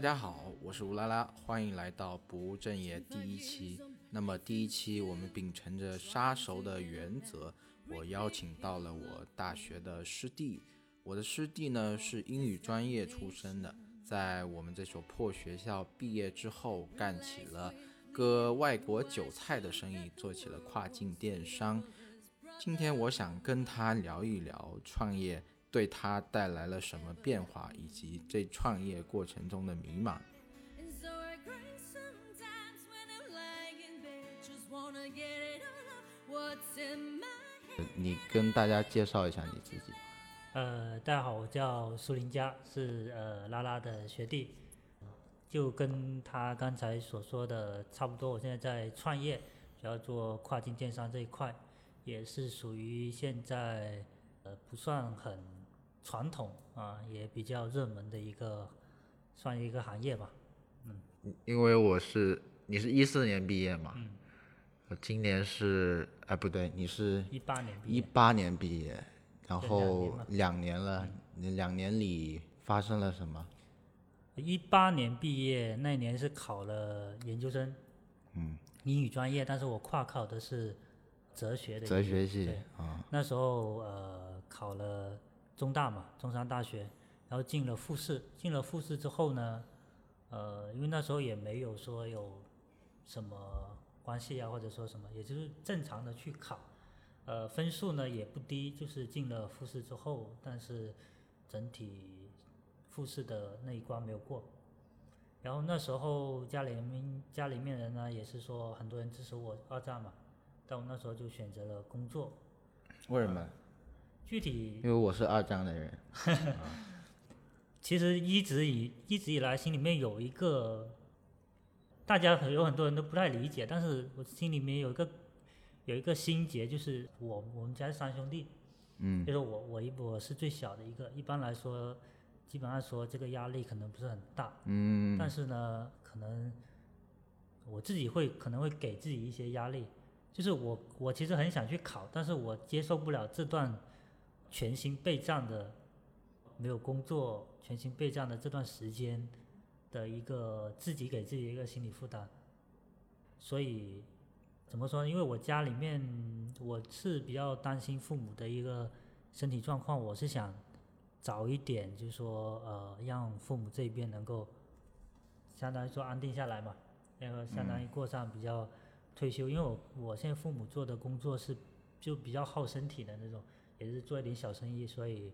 大家好，我是乌拉拉，欢迎来到不务正业第一期。那么第一期我们秉承着杀熟的原则，我邀请到了我大学的师弟。我的师弟呢是英语专业出身的，在我们这所破学校毕业之后，干起了割外国韭菜的生意，做起了跨境电商。今天我想跟他聊一聊创业。对他带来了什么变化，以及这创业过程中的迷茫。你跟大家介绍一下你自己。呃，大家好，我叫苏林佳，是呃拉拉的学弟。就跟他刚才所说的差不多，我现在在创业，主要做跨境电商这一块，也是属于现在呃不算很。传统啊，也比较热门的一个，算一个行业吧，嗯。因为我是，你是一四年毕业嘛，嗯。我今年是，哎不对，你是。一八年毕业。一八年毕业，然后两年了，你两年里发生了什么？一八年毕业那年是考了研究生，嗯，英语专业，但是我跨考的是哲学的。哲学系啊。那时候呃考了。中大嘛，中山大学，然后进了复试，进了复试之后呢，呃，因为那时候也没有说有什么关系啊，或者说什么，也就是正常的去考，呃，分数呢也不低，就是进了复试之后，但是整体复试的那一关没有过，然后那时候家里面家里面人呢也是说很多人支持我二战嘛，但我那时候就选择了工作，为什么？具体，因为我是二战的人，其实一直以一直以来心里面有一个，大家有很多人都不太理解，但是我心里面有一个有一个心结，就是我我们家是三兄弟，嗯，就是我我一我是最小的一个，一般来说，基本上说这个压力可能不是很大，嗯，但是呢，可能我自己会可能会给自己一些压力，就是我我其实很想去考，但是我接受不了这段。全心备战的，没有工作，全心备战的这段时间的一个自己给自己一个心理负担，所以怎么说呢？因为我家里面我是比较担心父母的一个身体状况，我是想早一点，就是说呃，让父母这边能够相当于说安定下来嘛，然后相当于过上比较退休。因为我我现在父母做的工作是就比较耗身体的那种。也是做一点小生意，所以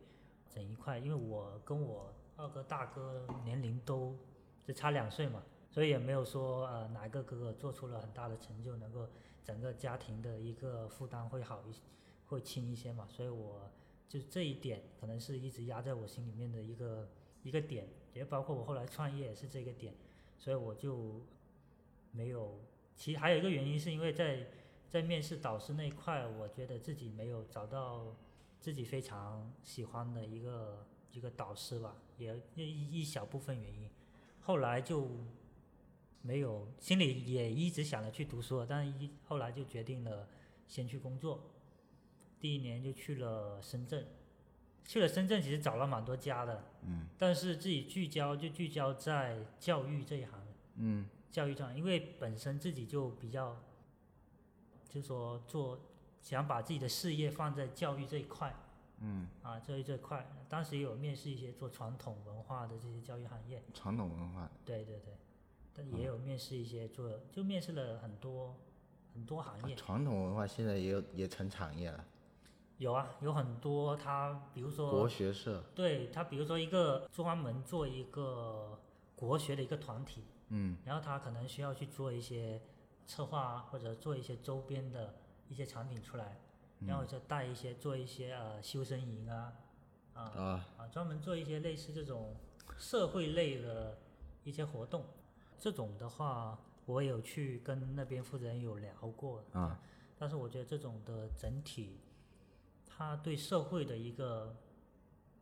整一块，因为我跟我二哥大哥年龄都就差两岁嘛，所以也没有说呃哪一个哥哥做出了很大的成就，能够整个家庭的一个负担会好一些会轻一些嘛，所以我就这一点可能是一直压在我心里面的一个一个点，也包括我后来创业也是这个点，所以我就没有，其实还有一个原因是因为在在面试导师那一块，我觉得自己没有找到。自己非常喜欢的一个一个导师吧，也一一小部分原因，后来就没有，心里也一直想着去读书，但一后来就决定了先去工作，第一年就去了深圳，去了深圳其实找了蛮多家的，嗯，但是自己聚焦就聚焦在教育这一行，嗯，教育这行，因为本身自己就比较，就说做。想把自己的事业放在教育这一块，嗯，啊，教育这块，当时也有面试一些做传统文化的这些教育行业，传统文化，对对对，但也有面试一些做，就面试了很多很多行业。传统文化现在也有也成产业了。有啊，有很多他，比如说国学社，对他，比如说一个专门做一个国学的一个团体，嗯，然后他可能需要去做一些策划啊，或者做一些周边的。一些产品出来，然后再带一些做一些呃修身营啊，啊啊专门做一些类似这种社会类的一些活动，这种的话我有去跟那边负责人有聊过啊，但是我觉得这种的整体，它对社会的一个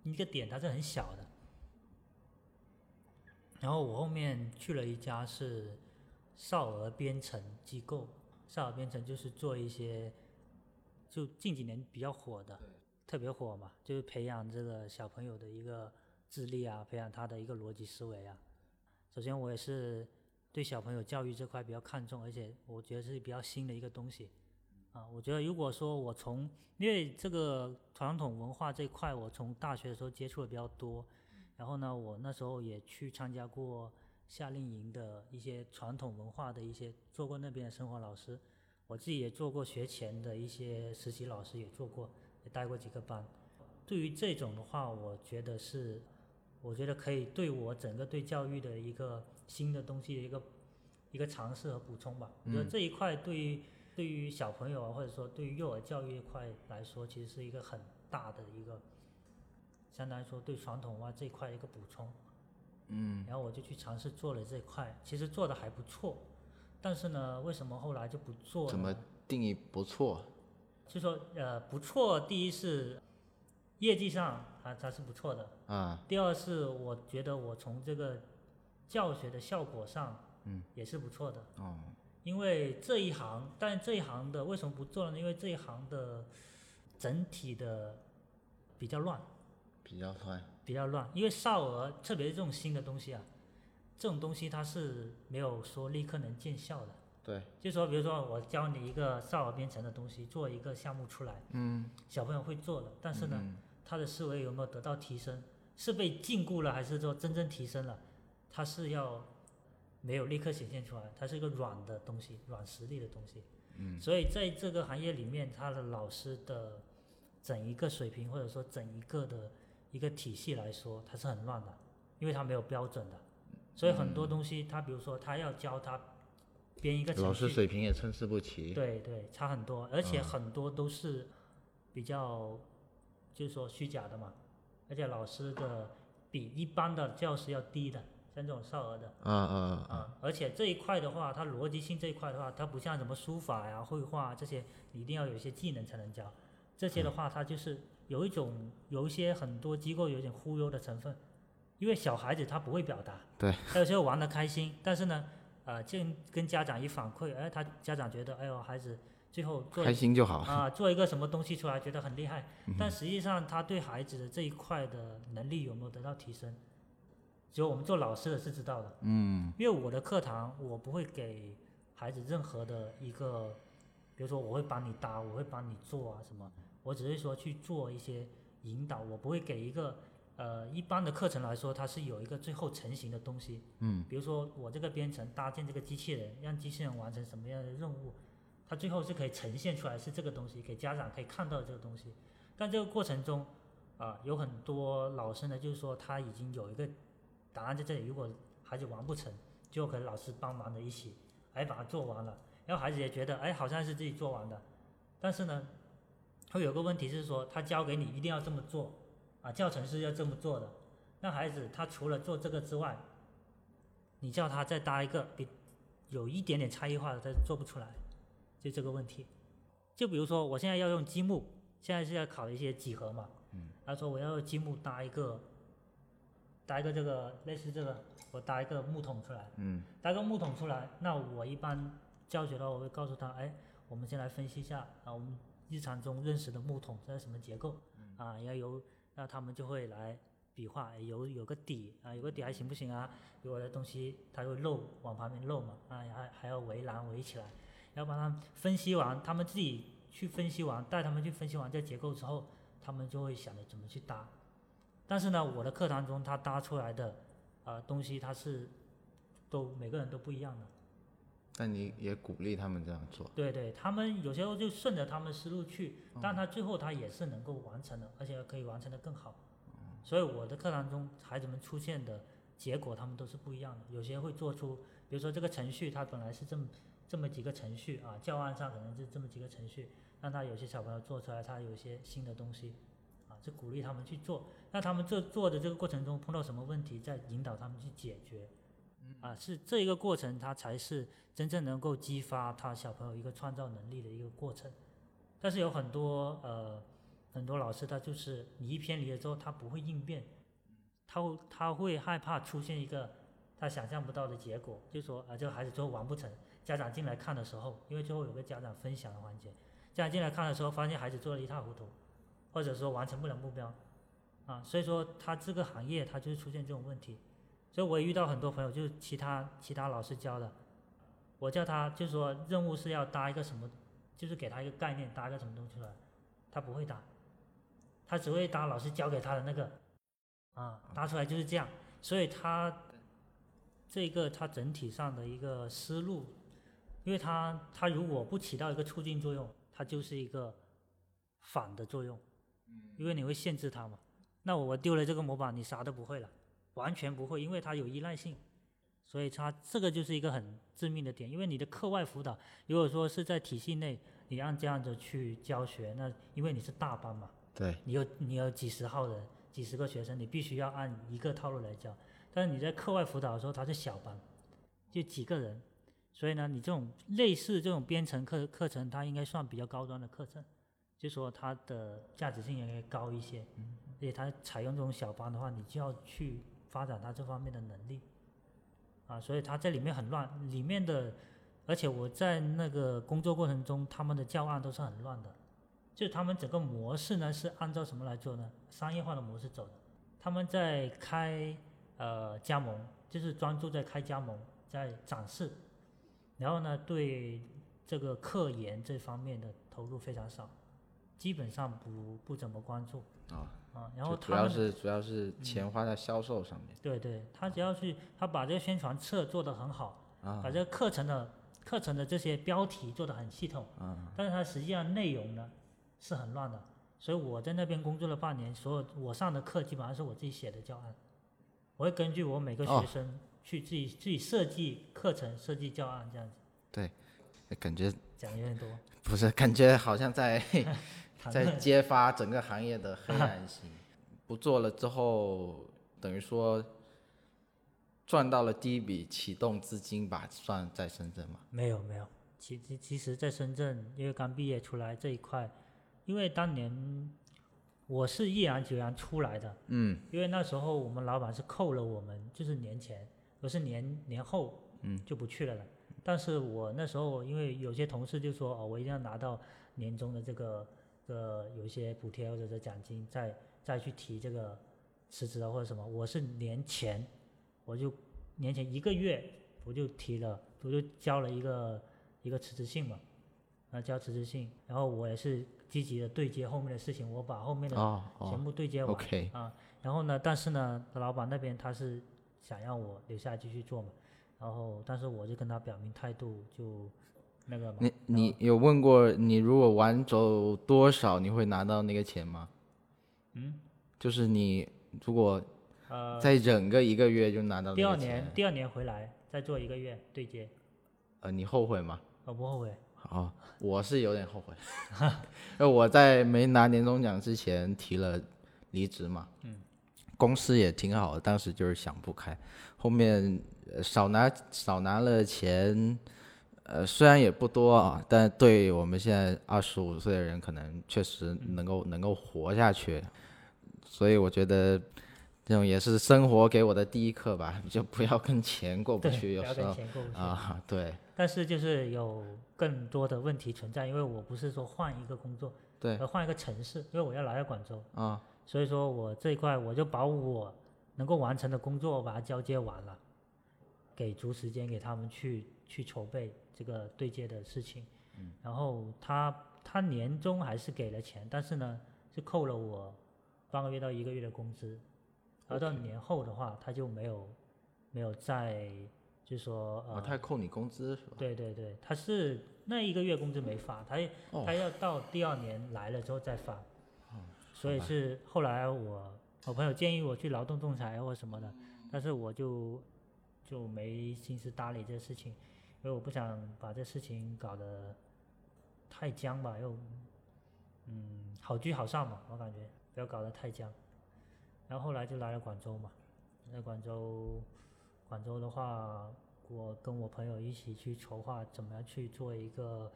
一个点它是很小的，然后我后面去了一家是少儿编程机构。少儿编程就是做一些，就近几年比较火的，特别火嘛，就是培养这个小朋友的一个智力啊，培养他的一个逻辑思维啊。首先我也是对小朋友教育这块比较看重，而且我觉得是比较新的一个东西。啊，我觉得如果说我从因为这个传统文化这块，我从大学的时候接触的比较多，然后呢，我那时候也去参加过夏令营的一些传统文化的一些，做过那边的生活老师，我自己也做过学前的一些实习老师，也做过，也带过几个班。对于这种的话，我觉得是，我觉得可以对我整个对教育的一个新的东西的一个一个尝试和补充吧。我觉得这一块对于。对于小朋友啊，或者说对于幼儿教育一块来说，其实是一个很大的一个，相当于说对传统文化这一块一个补充。嗯。然后我就去尝试做了这块，其实做的还不错，但是呢，为什么后来就不做？怎么定义不错？就说呃不错，第一是业绩上啊它是不错的。啊。第二是我觉得我从这个教学的效果上，嗯，也是不错的。哦。因为这一行，但这一行的为什么不做呢？因为这一行的整体的比较乱，比较乱，比较乱。因为少儿，特别是这种新的东西啊，这种东西它是没有说立刻能见效的。对。就说比如说我教你一个少儿编程的东西，做一个项目出来，嗯，小朋友会做的，但是呢，他的思维有没有得到提升？是被禁锢了，还是说真正提升了？他是要。没有立刻显现出来，它是一个软的东西，软实力的东西。嗯。所以在这个行业里面，他的老师的整一个水平或者说整一个的一个体系来说，它是很乱的，因为它没有标准的。所以很多东西，他比如说他要教他编一个程序，老师水平也参差不齐。对对，差很多，而且很多都是比较就是说虚假的嘛，而且老师的比一般的教师要低的。像这种少儿的，啊啊啊！而且这一块的话，它逻辑性这一块的话，它不像什么书法呀、绘画这些，你一定要有一些技能才能教。这些的话，它就是有一种有一些很多机构有点忽悠的成分，因为小孩子他不会表达，对，他有时候玩的开心，但是呢，呃，就跟家长一反馈，哎，他家长觉得，哎呦，孩子最后做开心就好啊，做一个什么东西出来，觉得很厉害，但实际上他对孩子的这一块的能力有没有得到提升？只有我们做老师的是知道的，嗯，因为我的课堂我不会给孩子任何的一个，比如说我会帮你搭，我会帮你做啊什么，我只是说去做一些引导，我不会给一个呃一般的课程来说，它是有一个最后成型的东西，嗯，比如说我这个编程搭建这个机器人，让机器人完成什么样的任务，它最后是可以呈现出来是这个东西，给家长可以看到这个东西，但这个过程中啊有很多老师呢，就是说他已经有一个。答案在这里，如果孩子完不成，就可能老师帮忙的一起，哎，把它做完了，然后孩子也觉得，哎，好像是自己做完的，但是呢，会有个问题是说，他教给你一定要这么做，啊，教程是要这么做的，那孩子他除了做这个之外，你叫他再搭一个比有一点点差异化的，他做不出来，就这个问题。就比如说，我现在要用积木，现在是要考一些几何嘛，嗯，他说我要用积木搭一个。搭一个这个类似这个，我搭一个木桶出来，嗯，搭个木桶出来，那我一般教学的话，我会告诉他，哎，我们先来分析一下啊，我们日常中认识的木桶是什么结构，啊，要有，那他们就会来比划，有有个底啊，有个底还行不行啊？有的东西它会漏往旁边漏嘛，啊，还还要围栏围起来，要把它分析完，他们自己去分析完，带他们去分析完这结构之后，他们就会想着怎么去搭。但是呢，我的课堂中他搭出来的，呃，东西他是，都每个人都不一样的。但你也鼓励他们这样做。对对，他们有时候就顺着他们思路去，但他最后他也是能够完成的，而且可以完成的更好。所以我的课堂中孩子们出现的结果，他们都是不一样的。有些会做出，比如说这个程序它本来是这么这么几个程序啊，教案上可能是这么几个程序，让他有些小朋友做出来，他有一些新的东西。啊，就鼓励他们去做，那他们这做的这个过程中碰到什么问题，再引导他们去解决，啊，是这一个过程，它才是真正能够激发他小朋友一个创造能力的一个过程。但是有很多呃很多老师，他就是你一偏离了之后，他不会应变，他会他会害怕出现一个他想象不到的结果，就说啊这个孩子最后完不成，家长进来看的时候，因为最后有个家长分享的环节，家长进来看的时候，发现孩子做的一塌糊涂。或者说完成不了目标，啊，所以说他这个行业他就是出现这种问题，所以我也遇到很多朋友，就是其他其他老师教的，我叫他就说任务是要搭一个什么，就是给他一个概念，搭一个什么东西出来，他不会搭，他只会搭老师教给他的那个，啊，搭出来就是这样，所以他这个他整体上的一个思路，因为他他如果不起到一个促进作用，他就是一个反的作用，因为你会限制他嘛。那我丢了这个模板，你啥都不会了，完全不会，因为它有依赖性，所以它这个就是一个很致命的点。因为你的课外辅导，如果说是在体系内，你按这样子去教学，那因为你是大班嘛，对，你有你有几十号人，几十个学生，你必须要按一个套路来教。但是你在课外辅导的时候，它是小班，就几个人，所以呢，你这种类似这种编程课课程，它应该算比较高端的课程，就说它的价值性应该高一些。而且它采用这种小班的话，你就要去发展他这方面的能力，啊，所以他在里面很乱，里面的，而且我在那个工作过程中，他们的教案都是很乱的，就他们整个模式呢是按照什么来做呢？商业化的模式走的，他们在开呃加盟，就是专注在开加盟，在展示，然后呢对这个科研这方面的投入非常少，基本上不不怎么关注。啊，啊，然后主要是主要是钱花在销售上面对对，他只要去他把这个宣传册做得很好，啊把这个课程的课程的这些标题做得很系统，啊但是它实际上内容呢是很乱的。所以我在那边工作了半年，所有我上的课基本上是我自己写的教案，我会根据我每个哦学生去自己、自己设计课程、设计教案这样子，对感觉讲得有点多。不是感觉好像在在揭发整个行业的黑暗性。不做了之后，等于说赚到了第一笔启动资金吧，算在深圳吗？没有没有，其其其实，在深圳，因为刚毕业出来这一块，因为当年我是毅然决然出来的，嗯因为那时候我们老板是扣了我们，就是年前，我是年年后，嗯，就不去了了。但是我那时候因为有些同事就说哦，我一定要拿到年终的这个呃有一些补贴或者是奖金，再再去提这个辞职啊或者什么。我是年前，我就年前一个月我就提了，我就交了一个一个辞职信嘛，啊交辞职信，然后我也是积极的对接后面的事情，我把后面的哦全哦部对接完。啊，然后呢，但是呢，老板那边他是想要我留下来继续做嘛，然后但是我就跟他表明态度，就那个嘛。你你有问过你如果晚走多少，你会拿到那个钱吗？嗯，就是你如果呃，再忍个一个月就拿到第二年第二年回来再做一个月对接，呃，你后悔吗？我不后悔。哦，我是有点后悔，因为我在没拿年终奖之前提了离职嘛，嗯，公司也挺好的，当时就是想不开，后面呃少拿少拿了钱，呃，虽然也不多啊，但对我们现在二十五岁的人，可能确实能够能够活下去，所以我觉得这种也是生活给我的第一课吧，就不要跟钱过不，去，有时候。啊，对。但是就是有更多的问题存在，因为我不是说换一个工作，对。而换一个城市，因为我要来到广州，啊，所以说我这一块我就把我能够完成的工作把它交接完了，给足时间给他们去去筹备这个对接的事情。嗯、然后他他年终还是给了钱，但是呢是扣了我半个月到一个月的工资，然后到年后的话他就没有没有再就说呃哦，他还扣你工资是吧？对对对，他是那一个月工资没发，他哦他要到第二年来了之后再发。所以是后来我我朋友建议我去劳动仲裁或什么的，但是我就就没心思搭理这事情，因为我不想把这事情搞得太僵吧，又嗯好聚好散嘛，我感觉不要搞得太僵。然后后来就来了广州嘛，在广州广州的话，我跟我朋友一起去筹划怎么样去做一个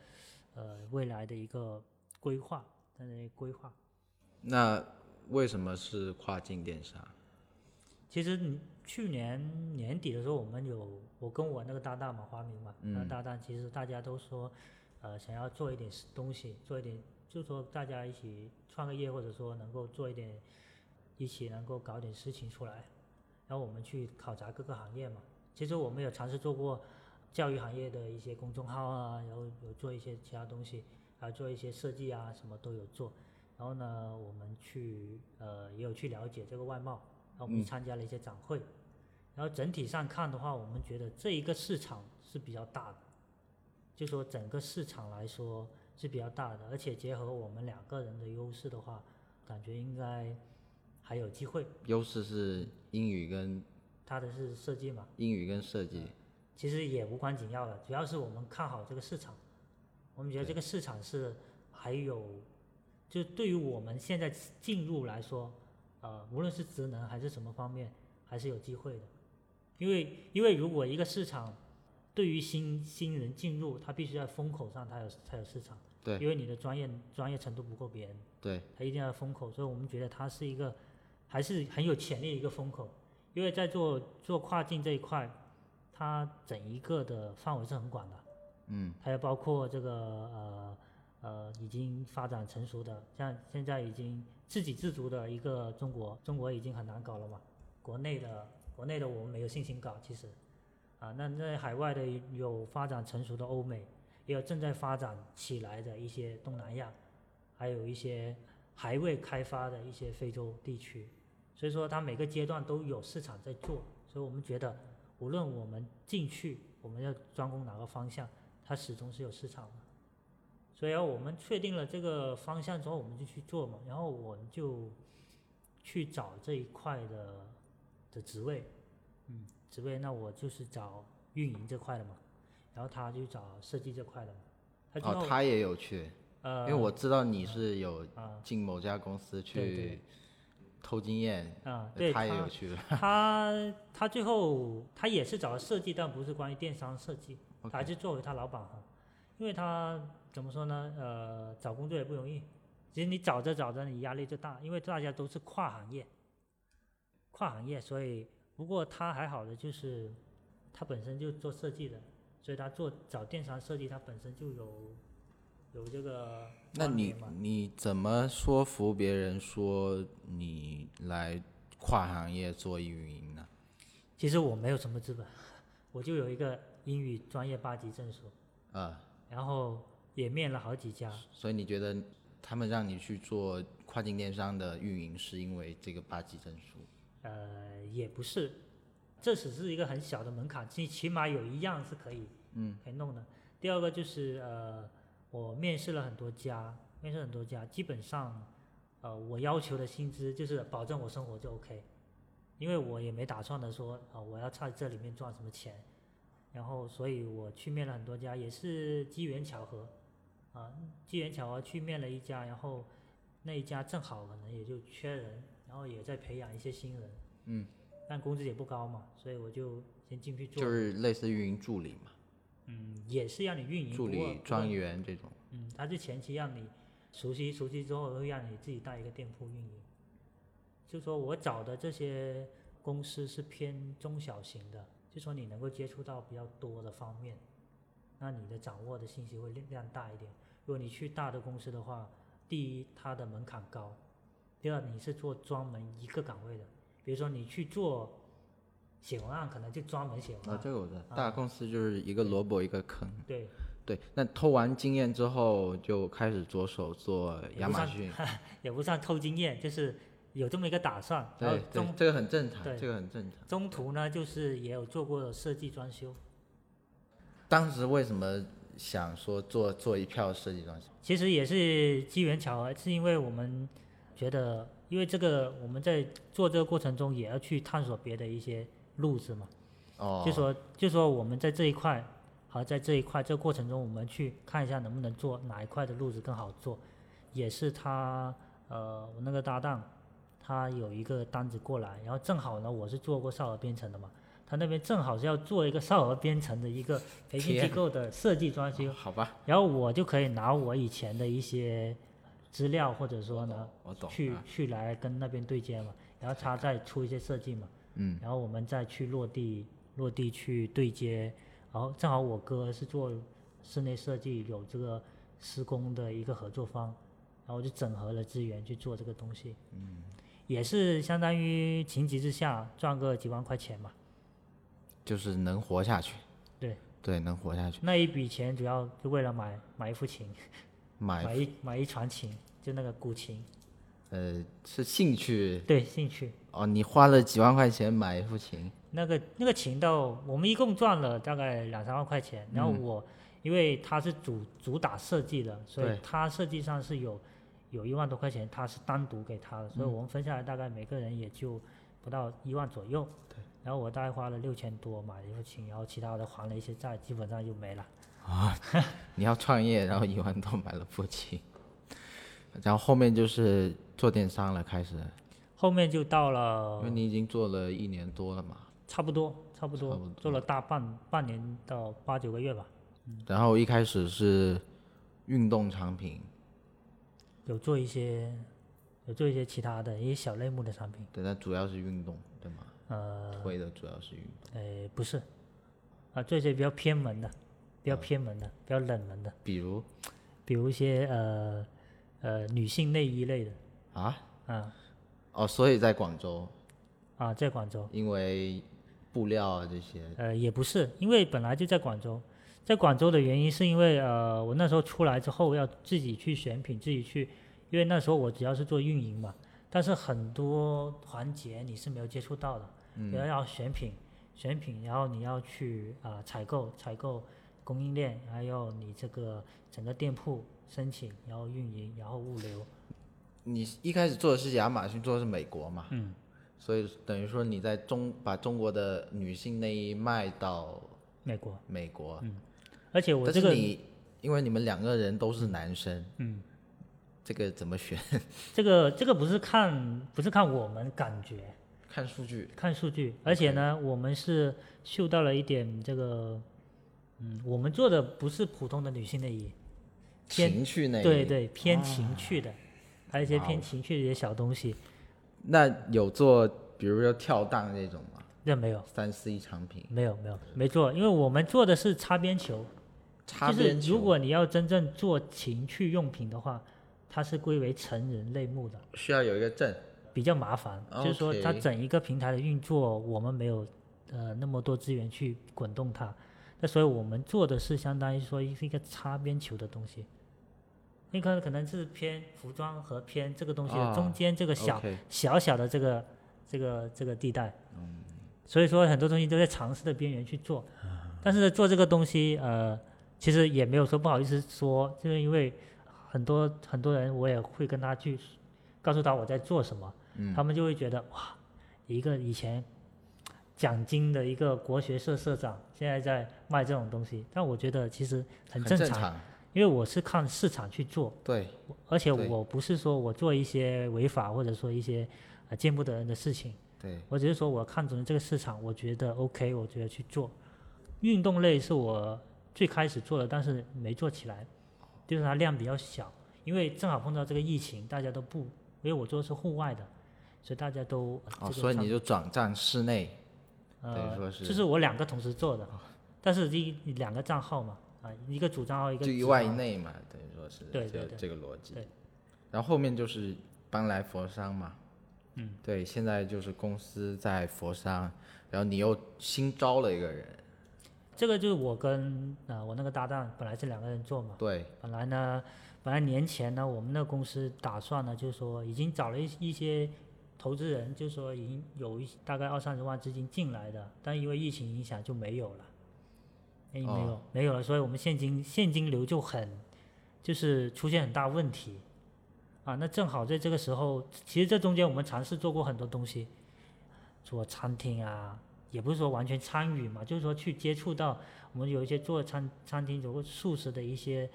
呃未来的一个规划，在那里规划。那为什么是跨境电商？其实你去年年底的时候，我们有我跟我那个搭档嘛，华明嘛，那嗯搭档其实大家都说，呃，想要做一点事东西，做一点，就说大家一起创个业，或者说能够做一点，一起能够搞点事情出来。然后我们去考察各个行业嘛。其实我们有尝试做过教育行业的一些公众号啊，然后有做一些其他东西，还有做一些设计啊，什么都有做。然后呢，我们去呃也有去了解这个外贸，然后我们嗯参加了一些展会。然后整体上看的话，我们觉得这一个市场是比较大的，就说整个市场来说是比较大的，而且结合我们两个人的优势的话，感觉应该还有机会。优势是英语跟他的是设计嘛，英语跟设计，其实也无关紧要的，主要是我们看好这个市场，我们觉得这个市场是还有，就对于我们现在进入来说，呃，无论是职能还是什么方面，还是有机会的，因为因为如果一个市场对于新新人进入，他必须在风口上他有才有市场，对因为你的专业专业程度不够别人，对，他一定要风口，所以我们觉得它是一个还是很有潜力的一个风口，因为在做做跨境这一块，它整一个的范围是很广的，嗯，它也包括这个呃呃已经发展成熟的，像现在已经自给自足的一个中国，中国已经很难搞了嘛，国内的国内的我们没有信心搞，其实啊，那在海外的有发展成熟的欧美，也有正在发展起来的一些东南亚，还有一些还未开发的一些非洲地区，所以说它每个阶段都有市场在做，所以我们觉得无论我们进去，我们要专攻哪个方向，它始终是有市场的。所以啊，我们确定了这个方向之后，我们就去做嘛，然后我们就去找这一块的的职位，嗯，职位那我就是找运营这块的嘛，然后他就找设计这块的嘛。他、哦，他也有去，呃，因为我知道你是有啊进某家公司去偷经验，啊，对他也有去，他 他最后他也是找了设计，但不是关于电商设计，他还是作为他老板哈，因为他怎么说呢？呃，找工作也不容易，其实你找着找着你压力就大，因为大家都是跨行业，跨行业，所以不过他还好的就是他本身就做设计的，所以他做找电商设计，他本身就有有这个那你你怎么说服别人说你来跨行业做运营呢？其实我没有什么资本，我就有一个英语专业八级证书。啊，然后也面了好几家，所以你觉得他们让你去做跨境电商的运营，是因为这个八级证书？呃，也不是，这只是一个很小的门槛，起起码有一样是可以，嗯，可以弄的。第二个就是呃，我面试了很多家，面试很多家，基本上，呃，我要求的薪资就是保证我生活就 OK，因为我也没打算的说啊、我要在这里面赚什么钱，然后所以我去面了很多家，也是机缘巧合，啊，机缘巧合去面了一家，然后那一家正好可能也就缺人，然后也在培养一些新人，嗯，但工资也不高嘛，所以我就先进去做，就是类似运营助理嘛，嗯，也是让你运营，助理、专员这种。嗯，他是前期让你熟悉熟悉之后，会让你自己带一个店铺运营。就说我找的这些公司是偏中小型的，就说你能够接触到比较多的方面，那你的掌握的信息会量量大一点。如果你去大的公司的话，第一它的门槛高，第二你是做专门一个岗位的，比如说你去做写文案，可能就专门写文啊，案，这个我知道，啊大公司就是一个萝卜一个坑。对，对，那偷完经验之后，就开始着手做亚马逊。也不算偷经验，就是有这么一个打算。然后对对，这个很正常，对这个很正常。中途呢，就是也有做过设计装修。当时为什么想说做做一票设计装修？其实也是机缘巧合，是因为我们觉得，因为这个我们在做这个过程中也要去探索别的一些路子嘛。哦，就说就说我们在这一块，好，在这一块这个过程中，我们去看一下能不能做哪一块的路子更好做。也是他呃，我那个搭档，他有一个单子过来，然后正好呢，我是做过少儿编程的嘛，他那边正好是要做一个少儿编程的一个培训机构的设计装修，好吧，然后我就可以拿我以前的一些资料，或者说呢，我懂。去啊去来跟那边对接嘛，然后他再出一些设计嘛。嗯，然后我们再去落地落地去对接，然后正好我哥是做室内设计，有这个施工的一个合作方，然后就整合了资源去做这个东西。嗯，也是相当于情急之下赚个几万块钱嘛。就是能活下去。对对，能活下去。那一笔钱主要就为了买买一副琴，买买一买一船琴，就那个古琴。呃是兴趣对，兴趣。哦，你花了几万块钱买一副琴，那个那个琴到我们一共赚了大概两三万块钱，然后嗯我、因为他是主主打设计的，所以对它设计上是有有一万多块钱，他是单独给他的，所以嗯我们分下来大概每个人也就不到一万左右。对。然后我大概花了六千多买了一副琴，然后其他的还了一些债，基本上就没了。你要创业，然后一万多买了副琴，然后后面就是做电商了，开始，后面就到了因为你已经做了一年多了嘛。差不多差不多不多。做了大半半年到八九个月吧，然后一开始是运动产品，有做一些有做一些其他的一些小类目的产品。对，但主要是运动，对吗？呃，推的主要是运动，呃，不是，啊，做一些比较偏门的，比较嗯偏门的，比较冷门的，比如？比如一些呃呃女性内衣类的，啊，啊。哦，所以在广州，啊，在广州，因为布料啊这些，呃，也不是，因为本来就在广州，在广州的原因是因为呃，我那时候出来之后要自己去选品，自己去，因为那时候我主要是做运营嘛，但是很多环节你是没有接触到的，比如要选品，选品，然后你要去啊、采购，采购供应链，还有你这个整个店铺申请，然后运营，然后物流，你一开始做的是亚马逊，做的是美国嘛，嗯，所以等于说你在中把中国的女性内衣卖到美国，美国，嗯。而且我这个但是你因为你们两个人都是男生，嗯，这个怎么选？这个这个不是看不是看我们感觉，看数据，看数据，而且呢，我们是嗅到了一点这个，嗯，我们做的不是普通的女性内衣，偏情趣内衣，对对，偏情趣的，还有一些偏情趣的一些小东西，那有做比如说跳档这种吗？那没有。三 C 产品，没有没有没做，因为我们做的是擦边球，就擦边球，是如果你要真正做情趣用品的话，它是归为成人类目的，需要有一个证，比较麻烦。就是说，它整一个平台的运作，我们没有呃那么多资源去滚动它，那所以我们做的是相当于说是一个擦边球的东西。那个可能是偏服装和偏这个东西的啊中间这个小、小小的这个这个这个地带，所以说很多东西都在尝试的边缘去做，但是做这个东西，呃，其实也没有说不好意思说，就是因为很多很多人我也会跟他去告诉他我在做什么，嗯。他们就会觉得哇，一个以前奖金的一个国学社社长，现在在卖这种东西，但我觉得其实很很正常，正常，因为我是看市场去做，对，而且我不是说我做一些违法或者说一些呃见不得人的事情。对，我只是说我看准了这个市场，我觉得 OK，我觉得去做。运动类是我最开始做的，但是没做起来，就是它量比较小，因为正好碰到这个疫情，大家都不，因为我做的是户外的，所以大家都、呃、哦，这个所以你就转战室内，呃，说是哦就是我两个同时做的，但是一两个账号嘛，啊，一个主账号，一个就一外子账号一内嘛，等于说是这个对对对这个逻辑。对。然后后面就是搬来佛山嘛，嗯，对，现在就是公司在佛山，然后你又新招了一个人，这个就是我跟呃我那个搭档本来是两个人做嘛，对，本来呢，本来年前呢，我们那个公司打算呢，就是说已经找了一一些投资人，就说已经有一大概二三十万资金进来的，但因为疫情影响就没有了，哎，没有、哦没有了，所以我们现金现金流就很就是出现很大问题啊。那正好在这个时候，其实这中间我们尝试做过很多东西，做餐厅啊，也不是说完全参与嘛，就是说去接触到我们有一些做餐餐厅有过素食的一些，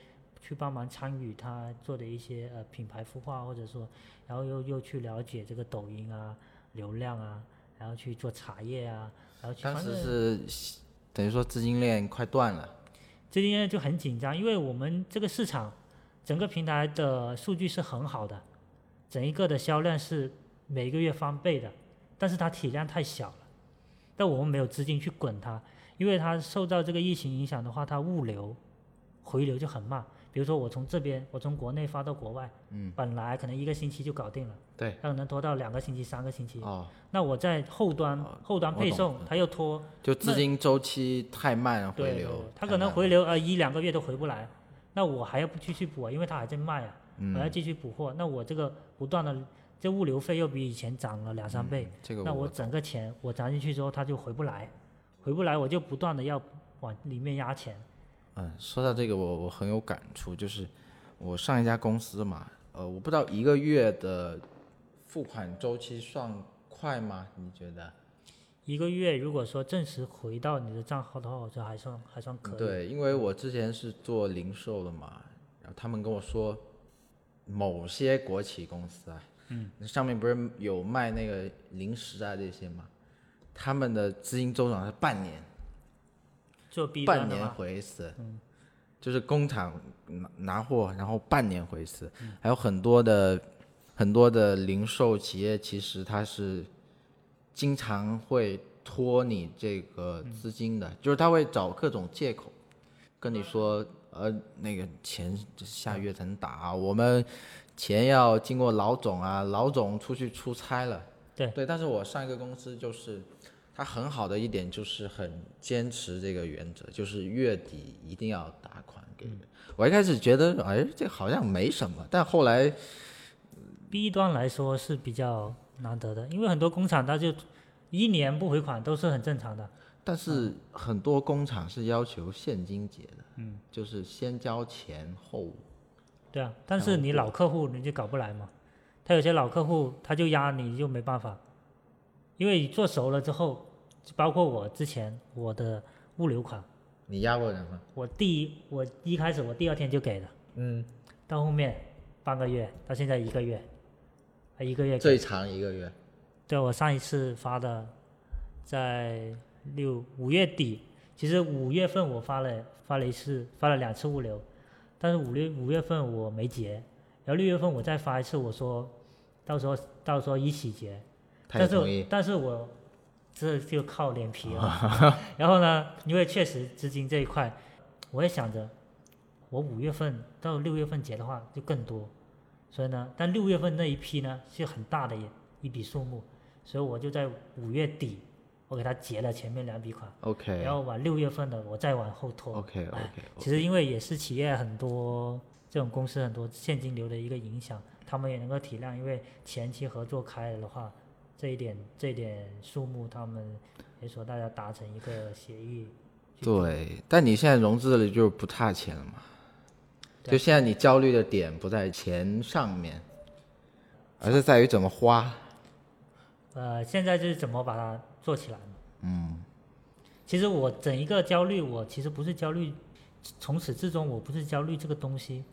去帮忙参与他做的一些呃品牌孵化，或者说，然后又又去了解这个抖音啊流量啊，然后去做茶叶啊，然后去当时是等于说资金链快断了，资金链就很紧张，因为我们这个市场整个平台的数据是很好的，整一个的销量是每个月翻倍的，但是它体量太小了，但我们没有资金去滚它，因为它受到这个疫情影响的话，它物流回流就很慢，比如说我从这边，我从国内发到国外，嗯，本来可能一个星期就搞定了，对，它可能拖到两个星期、三个星期。哦，那我在后端、哦后端配送，它又拖，就资金周期太慢回流对对对，，它可能回流呃一两个月都回不来，那我还要不继续补啊，因为它还在卖啊，我要嗯，继续补货，那我这个不断的这物流费又比以前涨了两三倍，这个那我整个钱我砸进去之后它就回不来，回不来我就不断的要往里面压钱，嗯，说到这个我我很有感触，就是我上一家公司嘛，呃，我不知道一个月的付款周期算快吗？你觉得？一个月如果说正式回到你的账号的话，我觉得还算还算可以。对，因为我之前是做零售的嘛，然后他们跟我说，某些国企公司啊，嗯，上面不是有卖那个零食啊这些嘛，他们的资金周转是半年，做 B 半年回一次，就是工厂拿拿货，然后半年回一次，还有很多的很多的零售企业，其实它是经常会拖你这个资金的，就是他会找各种借口跟你说，呃，那个钱下月才能打啊，我们钱要经过老总啊，老总出去出差了。对。对，但是我上一个公司就是，它很好的一点就是很坚持这个原则，就是月底一定要打款给人。我一开始觉得，哎，这好像没什么，但后来 B 端来说是比较难得的，因为很多工厂他就一年不回款都是很正常的。但是很多工厂是要求现金结的，嗯，就是先交钱后对啊，但是你老客户你就搞不来嘛，他有些老客户他就压你就没办法，因为做熟了之后，包括我之前我的物流款，你压过人吗？我第一我一开始我第二天就给了，嗯，到后面半个月到现在一个月，啊一个月最长一个月。对我上一次发的，在六五月底，其实五月份我发了发了一次，发了两次物流，但是五六五月份我没结，然后六月份我再发一次，我说到时候到时候一起结，他也同意。但是我这就靠脸皮了。然后呢，因为确实资金这一块，我也想着，我五月份到六月份结的话就更多，所以呢，但六月份那一批呢是很大的一一笔数目，所以我就在五月底我给他结了前面两笔款，OK 然后把六月份的我再往后拖。OK 哎 OK，其实因为也是企业很多这种公司很多现金流的一个影响，他们也能够体谅，因为前期合作开了的话，这一点这一点数目他们也说大家达成一个协议。对，但你现在融资了就不差钱了嘛？就现在你焦虑的点不在钱上面，而是在于怎么花。呃，现在就是怎么把它做起来嘛。嗯，其实我整一个焦虑，我其实不是焦虑，从始至终我不是焦虑这个东西，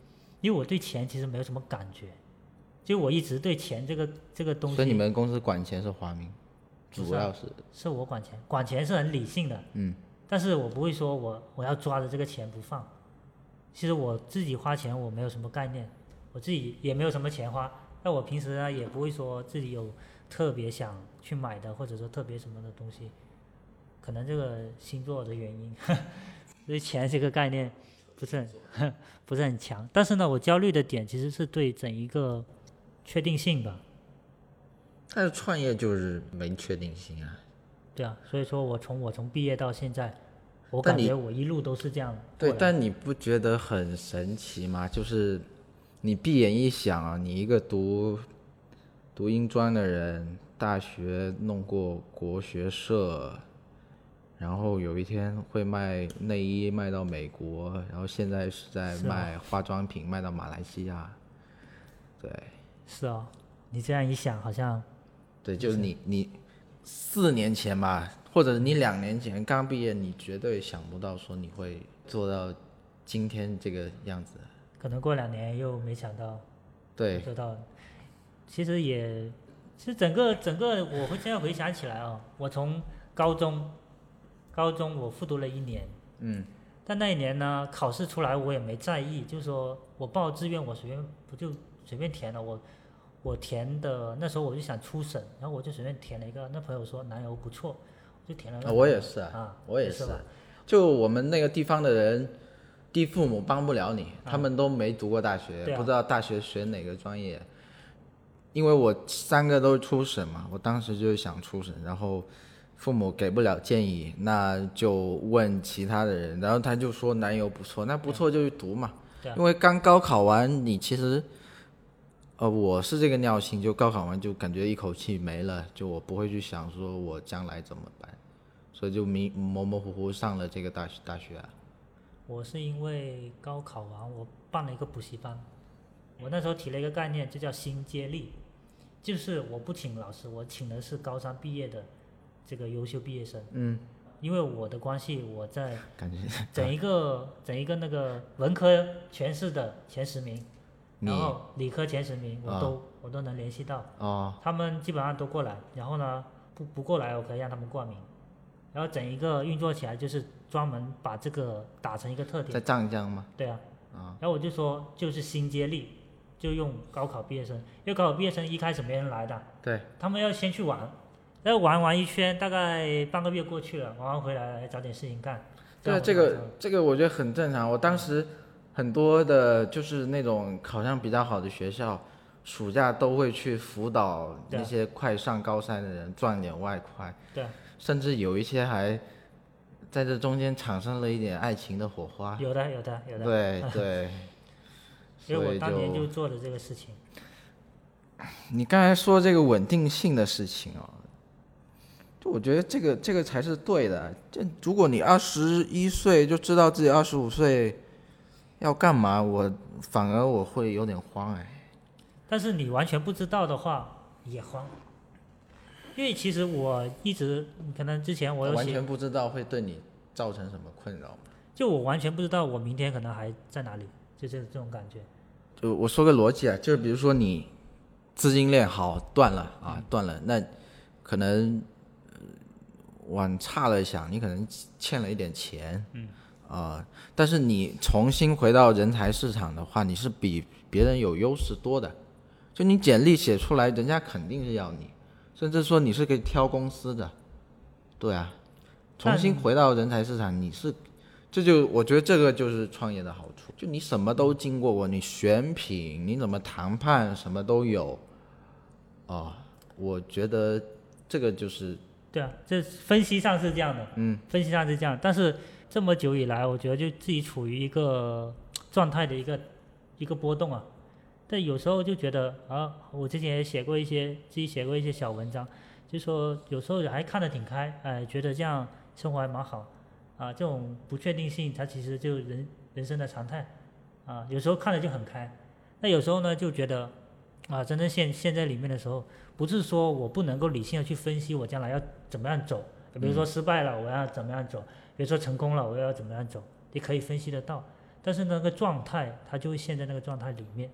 因为我对钱其实没有什么感觉，就我一直对钱这个这个东西，所以你们公司管钱是华明，主要是是我管钱，管钱是很理性的，嗯，但是我不会说我我要抓着这个钱不放。其实我自己花钱我没有什么概念，我自己也没有什么钱花，那我平时呢也不会说自己有特别想去买的，或者说特别什么的东西，可能这个星座的原因，所以钱这个概念不是很 不是很强。但是呢，我焦虑的点其实是对整一个确定性吧，但是创业就是没确定性啊。对啊，所以说我从我从毕业到现在，我感觉我一路都是这样对，但你不觉得很神奇吗？就是你闭眼一想啊，你一个读读英专的人，大学弄过国学社，然后有一天会卖内衣卖到美国，然后现在是在卖化妆品卖到马来西亚。对是哦，你这样一想，好像对，就是你你四年前吧，或者你两年前刚毕业，你绝对想不到说你会做到今天这个样子。可能过两年又没想到对，做到。其实也，其实整个整个，我会现在回想起来哦，我从高中，高中我复读了一年，嗯，但那一年呢，考试出来我也没在意，就是说我报志愿我随便不就随便填了，我我填的那时候我就想初审，然后我就随便填了一个，那朋友说南邮不错，我就填了啊。我也是啊，啊，我也是？就我们那个地方的人，地父母帮不了你，他们都没读过大学，不知道大学学哪个专业。因为我三个都是初审嘛，我当时就想初审，然后父母给不了建议，那就问其他的人，然后他就说南邮不错，那不错就去读嘛。因为刚高考完，你其实，呃，我是这个尿性，就高考完就感觉一口气没了，就我不会去想说我将来怎么办，所以就迷模模糊糊上了这个大学大学啊。我是因为高考完，我办了一个补习班。我那时候提了一个概念，就叫新接力，就是我不请老师，我请的是高三毕业的这个优秀毕业生。嗯，因为我的关系，我在感觉整一个 整一个那个文科全市的前十名，你然后理科前十名我啊都、我都能联系到，哦，他们基本上都过来，然后呢不不过来我可以让他们挂名，然后整一个运作起来就是专门把这个打成一个特点在。湛江吗？对啊，啊然后我就说就是新接力，就用高考毕业生，因为高考毕业生一开始没人来的，对，他们要先去玩，然后玩完一圈，大概半个月过去了，玩完回来找点事情干。对啊，这个这个我觉得很正常。我当时很多的就是那种考上比较好的学校，暑假都会去辅导那些快上高三的人赚点外快，对啊，甚至有一些还在这中间产生了一点爱情的火花。有的有的有的，对 对，所以我当年就就做了这个事情。你刚才说这个稳定性的事情哦，就我觉得这个这个才是对的。这如果你二十一岁就知道自己二十五岁要干嘛，我反而我会有点慌哎。但是你完全不知道的话也慌，因为其实我一直可能之前我，完全不知道会对你造成什么困扰。就我完全不知道我明天可能还在哪里，就这这种感觉。就我说个逻辑啊，就是比如说你资金链好断了啊，断了，那可能、呃往差了想，你可能欠了一点钱，嗯，啊、但是你重新回到人才市场的话，你是比别人有优势多的，就你简历写出来，人家肯定是要你，甚至说你是可以挑公司的，对啊，重新回到人才市场，你是。这就我觉得这个就是创业的好处，就你什么都经过过，你选品，你怎么谈判，什么都有。哦，我觉得这个就是对啊，这分析上是这样的，嗯，分析上是这样，但是这么久以来，我觉得就自己处于一个 状态的一个一个波动啊。但有时候就觉得啊，我之前也写过一些自己写过一些小文章，就说有时候还看得挺开，哎，觉得这样生活还蛮好啊。这种不确定性，它其实就人人生的常态啊。有时候看着就很开，那有时候呢就觉得啊，真正陷陷在里面的时候，不是说我不能够理性的去分析我将来要怎么样走，比如说失败了我要怎么样走，比如说成功了我要怎么样走，你可以分析得到，但是那个状态它就会陷在那个状态里面。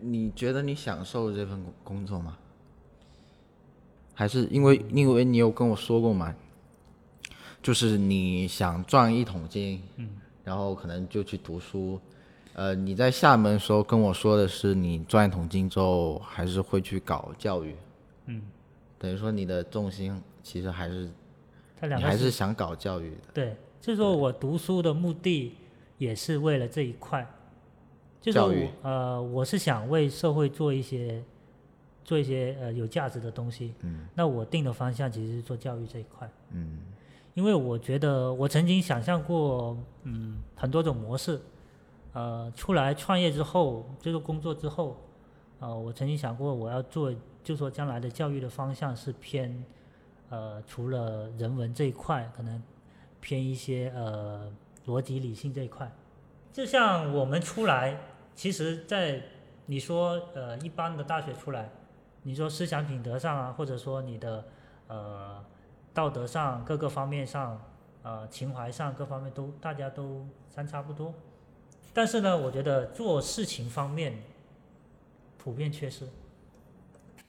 你觉得你享受这份工工作吗？还是因为因为你有跟我说过嘛，就是你想赚一桶金，嗯，然后可能就去读书。呃，你在厦门的时候跟我说的是，你赚一桶金之后还是会去搞教育，嗯，等于说你的重心其实还是还是想搞教育的。对，就是说我读书的目的也是为了这一块，就是我呃，我是想为社会做一些做一些呃有价值的东西。嗯，那我定的方向其实是做教育这一块。嗯因为我觉得我曾经想象过，嗯，很多种模式，呃，出来创业之后，就是工作之后，呃，我曾经想过我要做，就说将来的教育的方向是偏，呃，除了人文这一块，可能偏一些呃逻辑理性这一块。就像我们出来，其实，在你说呃一般的大学出来，你说思想品德上啊，或者说你的呃道德上各个方面上，呃情怀上各方面都大家都相差不多，但是呢，我觉得做事情方面普遍缺失，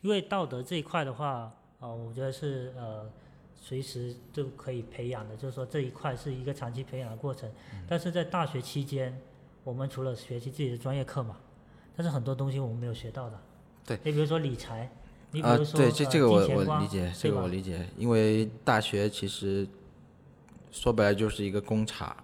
因为道德这一块的话，呃，我觉得是呃随时都可以培养的，就是说这一块是一个长期培养的过程。但是在大学期间，我们除了学习自己的专业课嘛，但是很多东西我们没有学到的。对你比如说理财，你比啊，如说、对，这呃这个我我理解，这个我理解，因为大学其实说白了就是一个工厂，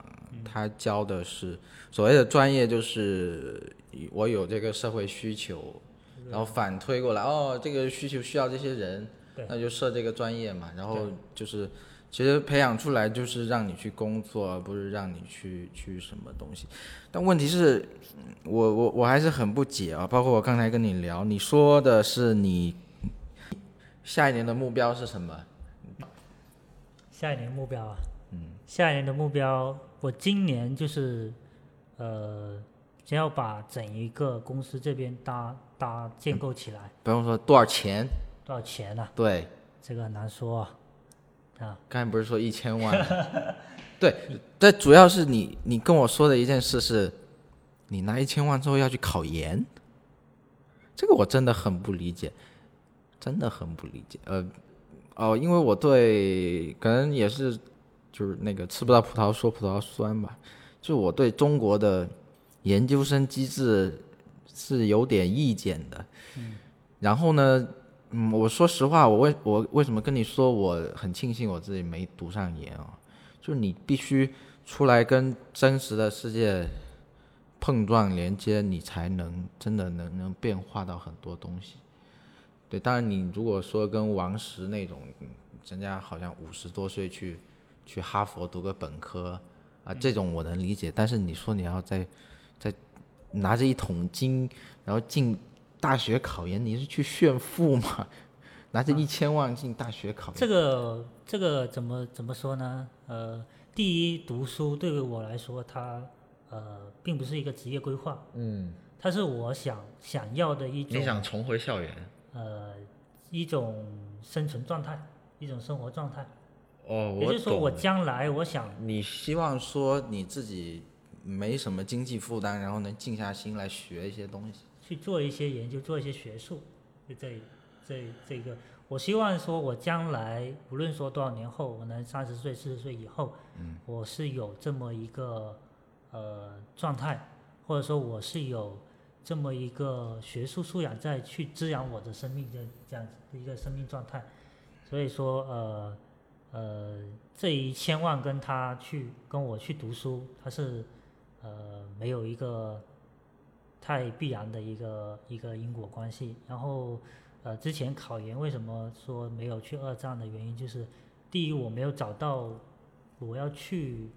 他教的是所谓的专业，就是我有这个社会需求，然后反推过来，哦，这个需求需要这些人，那就设这个专业嘛。然后就是其实培养出来就是让你去工作，而不是让你去去什么东西。但问题是，我我我还是很不解啊。包括我刚才跟你聊，你说的是你下一年的目标是什么？下一年目标啊？嗯，下一年的目标，我今年就是，呃，先要把整一个公司这边搭搭建构起来。不用说多少钱？多少钱呢？对，这个很难说啊。啊，刚才不是说一千万？对，但主要是你你跟我说的一件事是，你拿一千万之后要去考研，这个我真的很不理解，真的很不理解。呃，哦，因为我对可能也是。就是那个吃不到葡萄说葡萄酸吧，就我对中国的研究生机制是有点意见的。嗯。然后呢，嗯，我说实话，我为我为什么跟你说我很庆幸我自己没读上研啊？就是你必须出来跟真实的世界碰撞连接，你才能真的能能变化到很多东西。对，当然你如果说跟王石那种，人家好像五十多岁去。去哈佛读个本科，啊，这种我能理解。但是你说你要在，在拿着一桶金，然后进大学考研，你是去炫富吗？拿着一千万进大学考研？这个这个怎么怎么说呢？呃，第一，读书对于我来说，它呃并不是一个职业规划，嗯，它是我想想要的一种。你想重回校园？呃，一种生存状态，一种生活状态。哦，我也就是说，我将来我想，你希望说你自己没什么经济负担，然后能静下心来学一些东西，去做一些研究，做一些学术，就这这这个，我希望说，我将来无论说多少年后，我能三十岁、四十岁以后，嗯，我是有这么一个呃状态，或者说我是有这么一个学术素养在去滋养我的生命的这样子的一个生命状态，所以说呃。呃，这一千万跟他去跟我去读书，他是呃没有一个太必然的一个一个因果关系。然后呃，之前考研为什么说没有去二战的原因，就是第一我没有找到我要去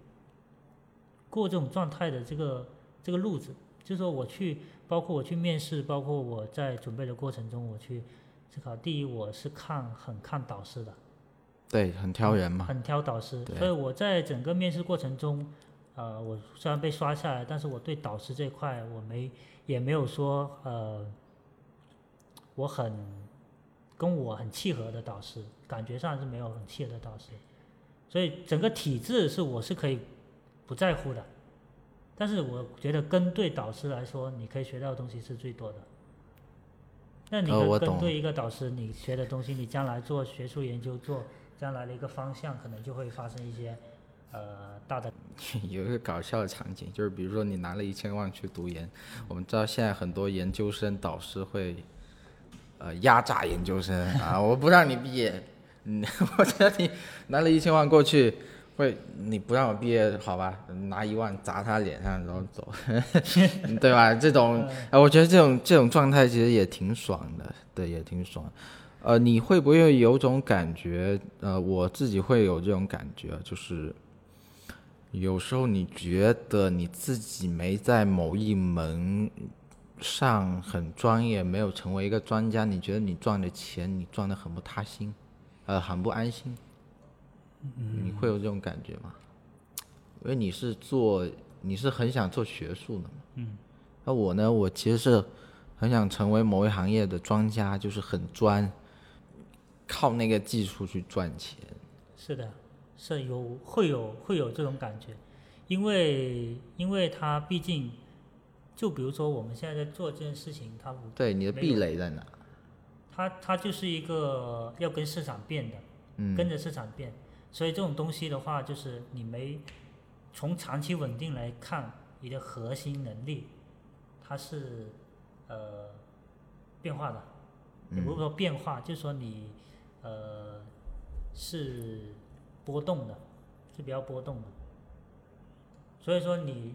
过这种状态的这个这个路子，就是说我去，包括我去面试，包括我在准备的过程中，我去思考。第一，我是看很看导师的。对，很挑人嘛，很挑导师，所以我在整个面试过程中，呃，我虽然被刷下来，但是我对导师这块我没也没有说呃，我很跟我很契合的导师，感觉上是没有很契合的导师，所以整个体制是我是可以不在乎的，但是我觉得跟对导师来说，你可以学到的东西是最多的。那你跟对一个导师，你学的东西，你将来做学术研究做。将来的一个方向可能就会发生一些，呃，大的。有一个搞笑的场景，就是比如说你拿了一千万去读研，我们知道现在很多研究生导师会，呃，压榨研究生啊，我不让你毕业，嗯，我觉得你拿了一千万过去，会你不让我毕业，好吧，拿一万砸他脸上然后走，对吧？这种，哎，我觉得这种这种状态其实也挺爽的，对，也挺爽。呃，你会不会有种感觉？呃，我自己会有这种感觉，就是有时候你觉得你自己没在某一门上很专业，没有成为一个专家，你觉得你赚的钱你赚的很不踏心，呃，很不安心。你会有这种感觉吗？因为你是做，你是很想做学术的嘛。嗯。那我呢？我其实是很想成为某一行业的专家，就是很专。靠那个技术去赚钱，是的，是有会有会有这种感觉，因为因为他毕竟，就比如说我们现在在做这件事情，它对你的壁垒在哪？它它就是一个要跟市场变的，嗯，跟着市场变，所以这种东西的话，就是你没从长期稳定来看，你的核心能力，它是呃变化的，也不是说变化，就是说你。呃，是波动的，是比较波动的。所以说你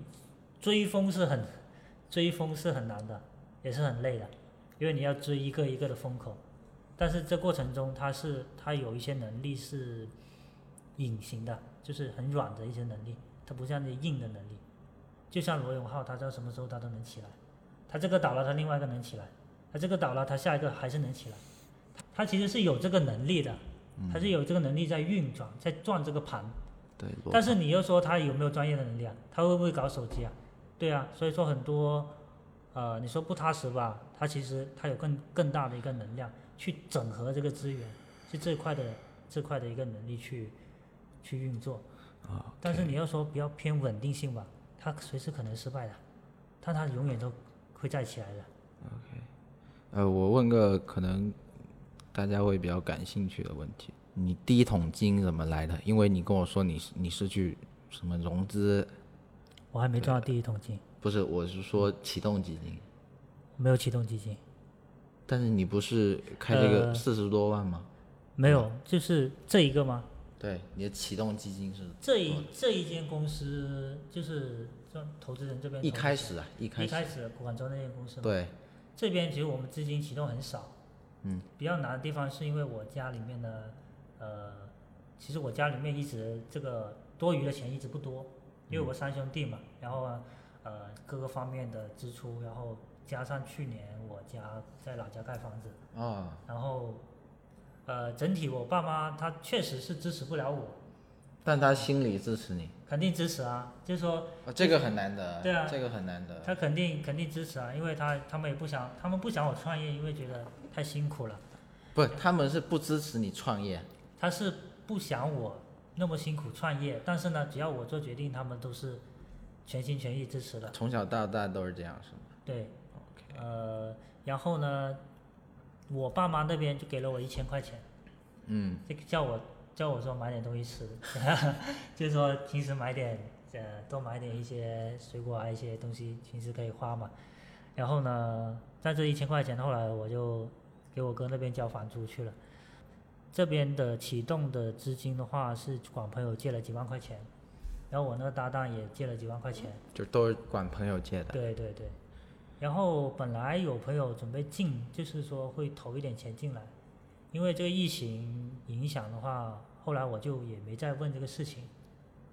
追风是很 追风是很难的，也是很累的，因为你要追一个一个的风口，但是这过程中它是它有一些能力是隐形的，就是很软的一些能力，它不像那硬的能力。就像罗永浩，他知道什么时候他都能起来，他这个倒了，他另外一个能起来，他这个倒了，他下一个还是能起来，他其实是有这个能力的，他是有这个能力在运转，在转这个盘。对，但是你又说他有没有专业的能力啊？他会不会搞手机啊？对啊，所以说很多，呃，你说不踏实吧，他其实他有更更大的一个能量去整合这个资源，是这块的这块的一个能力去去运作。啊，但是你要说比较偏稳定性吧，他随时可能失败的，但他永远都会再起来的。呃，我问个可能大家会比较感兴趣的问题，你第一桶金怎么来的？因为你跟我说你是你是去什么融资，我还没赚到第一桶金，不是，我是说启动基金，没有启动基金，但是你不是开这个呃四十多万吗？没有，就是这一个吗？对，你的启动基金是这一这一间公司就是这投资人这边一开始啊，一一开始。一，开始广州那间公司，对，这边其实我们资金启动很少，嗯，比较难的地方是因为我家里面的，呃，其实我家里面一直这个多余的钱一直不多，因为我三兄弟嘛，然后呢呃各个方面的支出，然后加上去年我家在老家盖房子，啊，然后呃整体我爸妈他确实是支持不了我，但他心里支持你，肯定支持啊，就是说啊，这个很难得，对啊。这个很难得，他肯定肯定支持啊，因为他他们也不想，他们不想我创业，因为觉得太辛苦了。不，他们是不支持你创业，他是不想我那么辛苦创业，但是呢，只要我做决定，他们都是全心全意支持的。从小到大都是这样，是吗？对。呃，然后呢，我爸妈那边就给了我一千块钱，嗯，这个叫我叫我说买点东西吃，就是说平时买点呃多买点一些水果啊一些东西，平时可以花嘛。然后呢，在这一千块钱后来我就给我哥那边交房租去了。这边的启动的资金的话是管朋友借了几万块钱，然后我那个搭档也借了几万块钱。就都是管朋友借的，对对对，然后本来有朋友准备进，就是说会投一点钱进来，因为这个疫情影响的话，后来我就也没再问这个事情，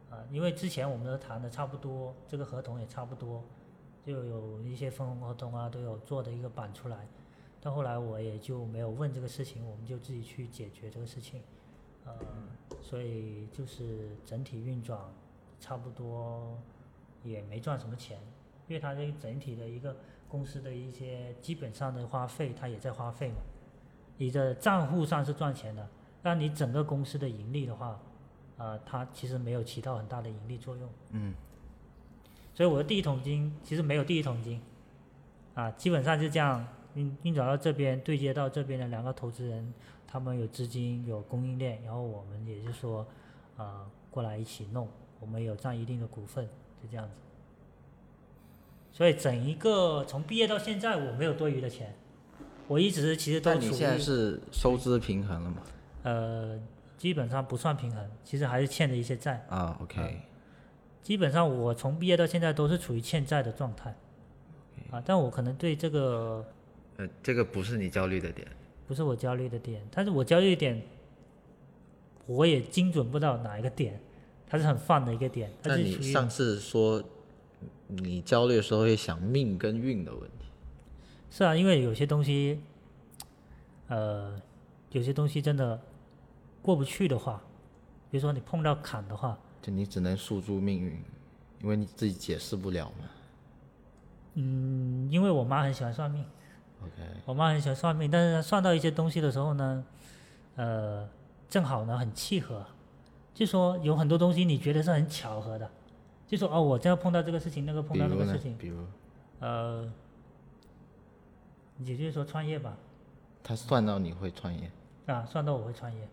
啊，因为之前我们都谈的差不多，这个合同也差不多，就有一些分红合同啊都有做的一个版出来，但后来我也就没有问这个事情，我们就自己去解决这个事情，呃，所以就是整体运转差不多也没赚什么钱。因为它这个整体的一个公司的一些基本上的花费，它也在花费嘛。你的账户上是赚钱的，但你整个公司的盈利的话，啊、它其实没有起到很大的盈利作用。嗯，所以我的第一桶金其实没有第一桶金，啊，基本上就这样运运转到这边，对接到这边的两个投资人，他们有资金有供应链，然后我们也就是说，啊，过来一起弄，我们有占一定的股份，就这样子。所以整一个从毕业到现在，我没有多余的钱，我一直其实都处于但你现在是收支平衡了吗？呃，基本上不算平衡，其实还是欠着一些债。啊，OK，基本上我从毕业到现在都是处于欠债的状态，啊，但我可能对这个呃，这个不是你焦虑的点，不是我焦虑的点，但是我焦虑的点，我也精准不到哪一个点，它是很泛的一个点，它那你上次说你焦虑的时候会想命跟运的问题，是啊，因为有些东西，呃，有些东西真的过不去的话，比如说你碰到坎的话，就你只能诉诸命运，因为你自己解释不了嘛。嗯，因为我妈很喜欢算命。OK，我妈很喜欢算命，但是她算到一些东西的时候呢，呃，正好呢很契合，就说有很多东西你觉得是很巧合的，就说哦，我这样碰到这个事情，那个碰到那个事情，？比如呃，也就是说创业吧，他算到你会创业，啊，算到我会创业，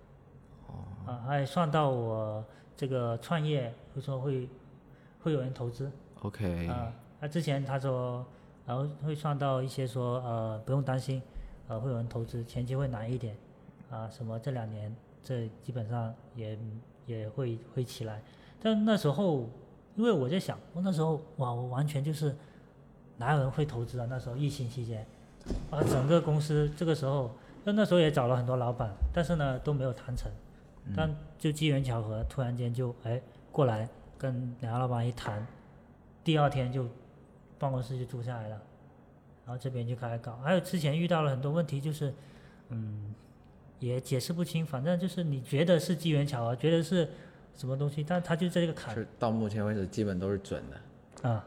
哦。啊，还算到我这个创业，会说会会有人投资，OK，啊，他之前他说，然后会算到一些说，呃，不用担心，呃，会有人投资，前期会难一点，啊，什么这两年这基本上也也会会起来，但那时候因为我在想，我那时候哇，我完全就是哪有人会投资啊？那时候疫情期间，啊，整个公司这个时候，那那时候也找了很多老板，但是呢都没有谈成，但就机缘巧合，突然间就哎过来跟两个老板一谈，第二天就办公室就租下来了，然后这边就开始搞。还有之前遇到了很多问题，就是嗯也解释不清，反正就是你觉得是机缘巧合，觉得是什么东西，但他就在这个坎是到目前为止基本都是准的。啊。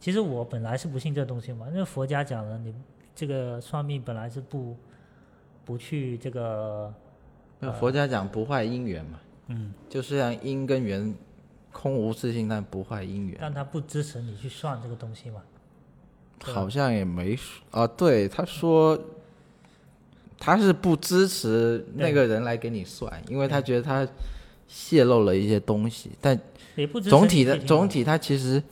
其实我本来是不信这东西嘛，因为佛家讲的，你这个算命本来是不不去这个，那佛家讲不坏姻缘嘛，嗯，就是像因跟缘空无自信，但不坏姻缘。但他不支持你去算这个东西嘛。好像也没说啊，对，他说他是不支持那个人来给你算，因为他觉得他泄露了一些东西，但总体的总体他其实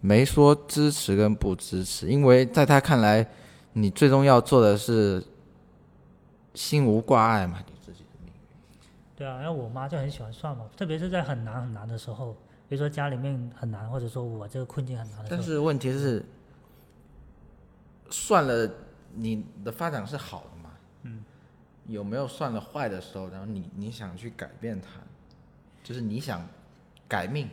没说支持跟不支持，因为在他看来，你最终要做的是心无挂碍嘛。对啊，然后我妈就很喜欢算嘛，特别是在很难很难的时候，比如说家里面很难，或者说我这个困境很难的时候，但是问题是，算了，你的发展是好的嘛？嗯。有没有算了坏的时候？然后你你想去改变它，就是你想改命。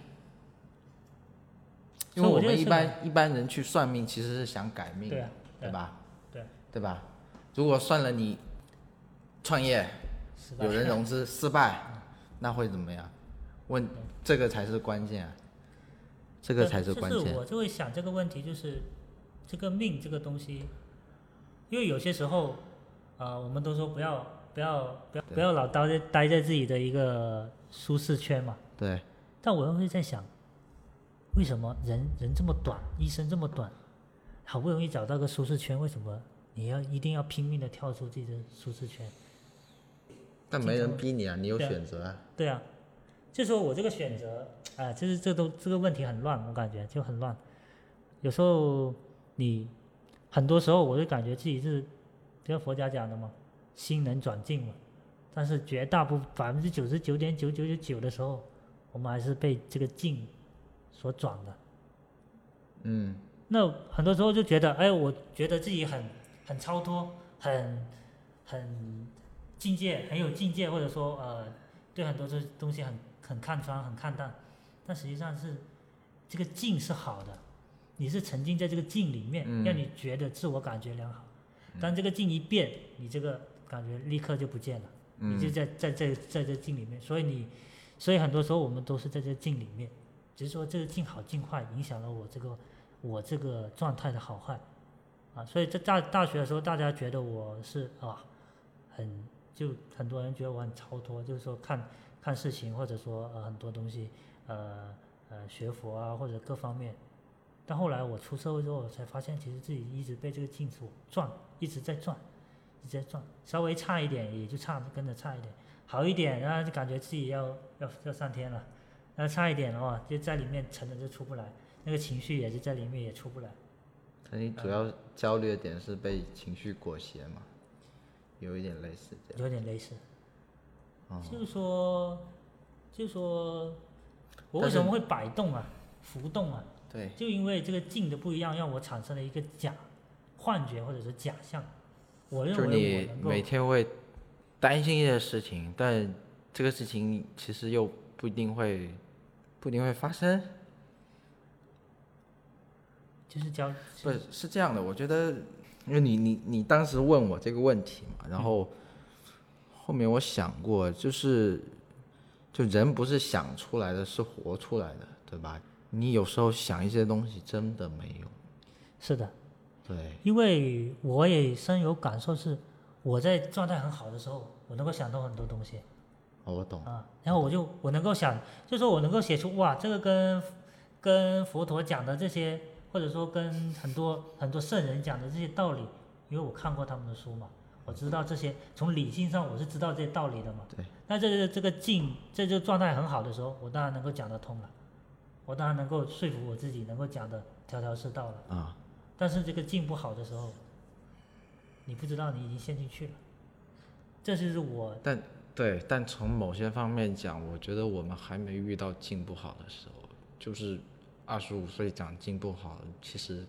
因为我们一般一般人去算命，其实是想改命，对啊对吧？对对吧？如果算了你创业有人融资失败，那会怎么样？问这个才是关键啊，这个才是关键就是。我就会想这个问题，就是这个命这个东西，因为有些时候，呃，我们都说不要不要不要不要老待在待在自己的一个舒适圈嘛。对，但我又会在想，为什么人人这么短，一生这么短，好不容易找到个舒适圈，为什么你要一定要拼命的跳出自己的舒适圈？但没人逼你啊，你有选择啊。对啊，就说我这个选择，啊、就是这都这个问题很乱，我感觉就很乱。有时候你很多时候我就感觉自己是，就像佛家讲的嘛，心能转境嘛。但是绝大部分百分之九十九点九九九九的时候，我们还是被这个境所转的。嗯，那很多时候就觉得，哎，我觉得自己很很超脱，很很境界，很有境界，或者说呃，对很多这东西很很看穿、很看淡。但实际上是这个境是好的，你是沉浸在这个境里面，嗯让你觉得自我感觉良好。当这个境一变，你这个感觉立刻就不见了，嗯你就在在在在这境里面。所以你，所以很多时候我们都是在这境里面，只是说这个境好境坏影响了我这个我这个状态的好坏，啊，所以在大大学的时候，大家觉得我是啊，很就很多人觉得我很超脱，就是说看看事情或者说呃很多东西，呃呃学佛啊或者各方面，但后来我出社会之后，我才发现其实自己一直被这个镜子转，一直在转，一直在转，稍微差一点也就差跟着差一点，好一点然后就感觉自己要要要上天了，然后差一点的话就在里面沉着就出不来。那个情绪也是在里面也出不来。那你主要焦虑的点是被情绪裹挟嘛？有一点类似这样。有点类似，哦就是说，就是说，我为什么会摆动啊、浮动啊？对，就因为这个境的不一样，让我产生了一个假幻觉或者是假象。我认为我你能够每天会担心一些事情，但这个事情其实又不一定会，不一定会发生。就是教不是是这样的，我觉得，因为你你你当时问我这个问题嘛，然后后面我想过，就是就人不是想出来的，是活出来的，对吧？你有时候想一些东西真的没用，是的，对，因为我也深有感受是，我在状态很好的时候，我能够想到很多东西。哦，我懂，啊，然后我就我能够想，就说我能够写出哇，这个跟跟佛陀讲的这些，或者说跟很多很多圣人讲的这些道理，因为我看过他们的书嘛，我知道这些，从理性上我是知道这些道理的嘛。对。那这个这个境，这就状态很好的时候，我当然能够讲得通了，我当然能够说服我自己，能够讲的条条是道了。啊，但是这个境不好的时候，你不知道你已经陷进去了，这就是我但对，但从某些方面讲，我觉得我们还没遇到境不好的时候，就是二十五岁长进不好，其实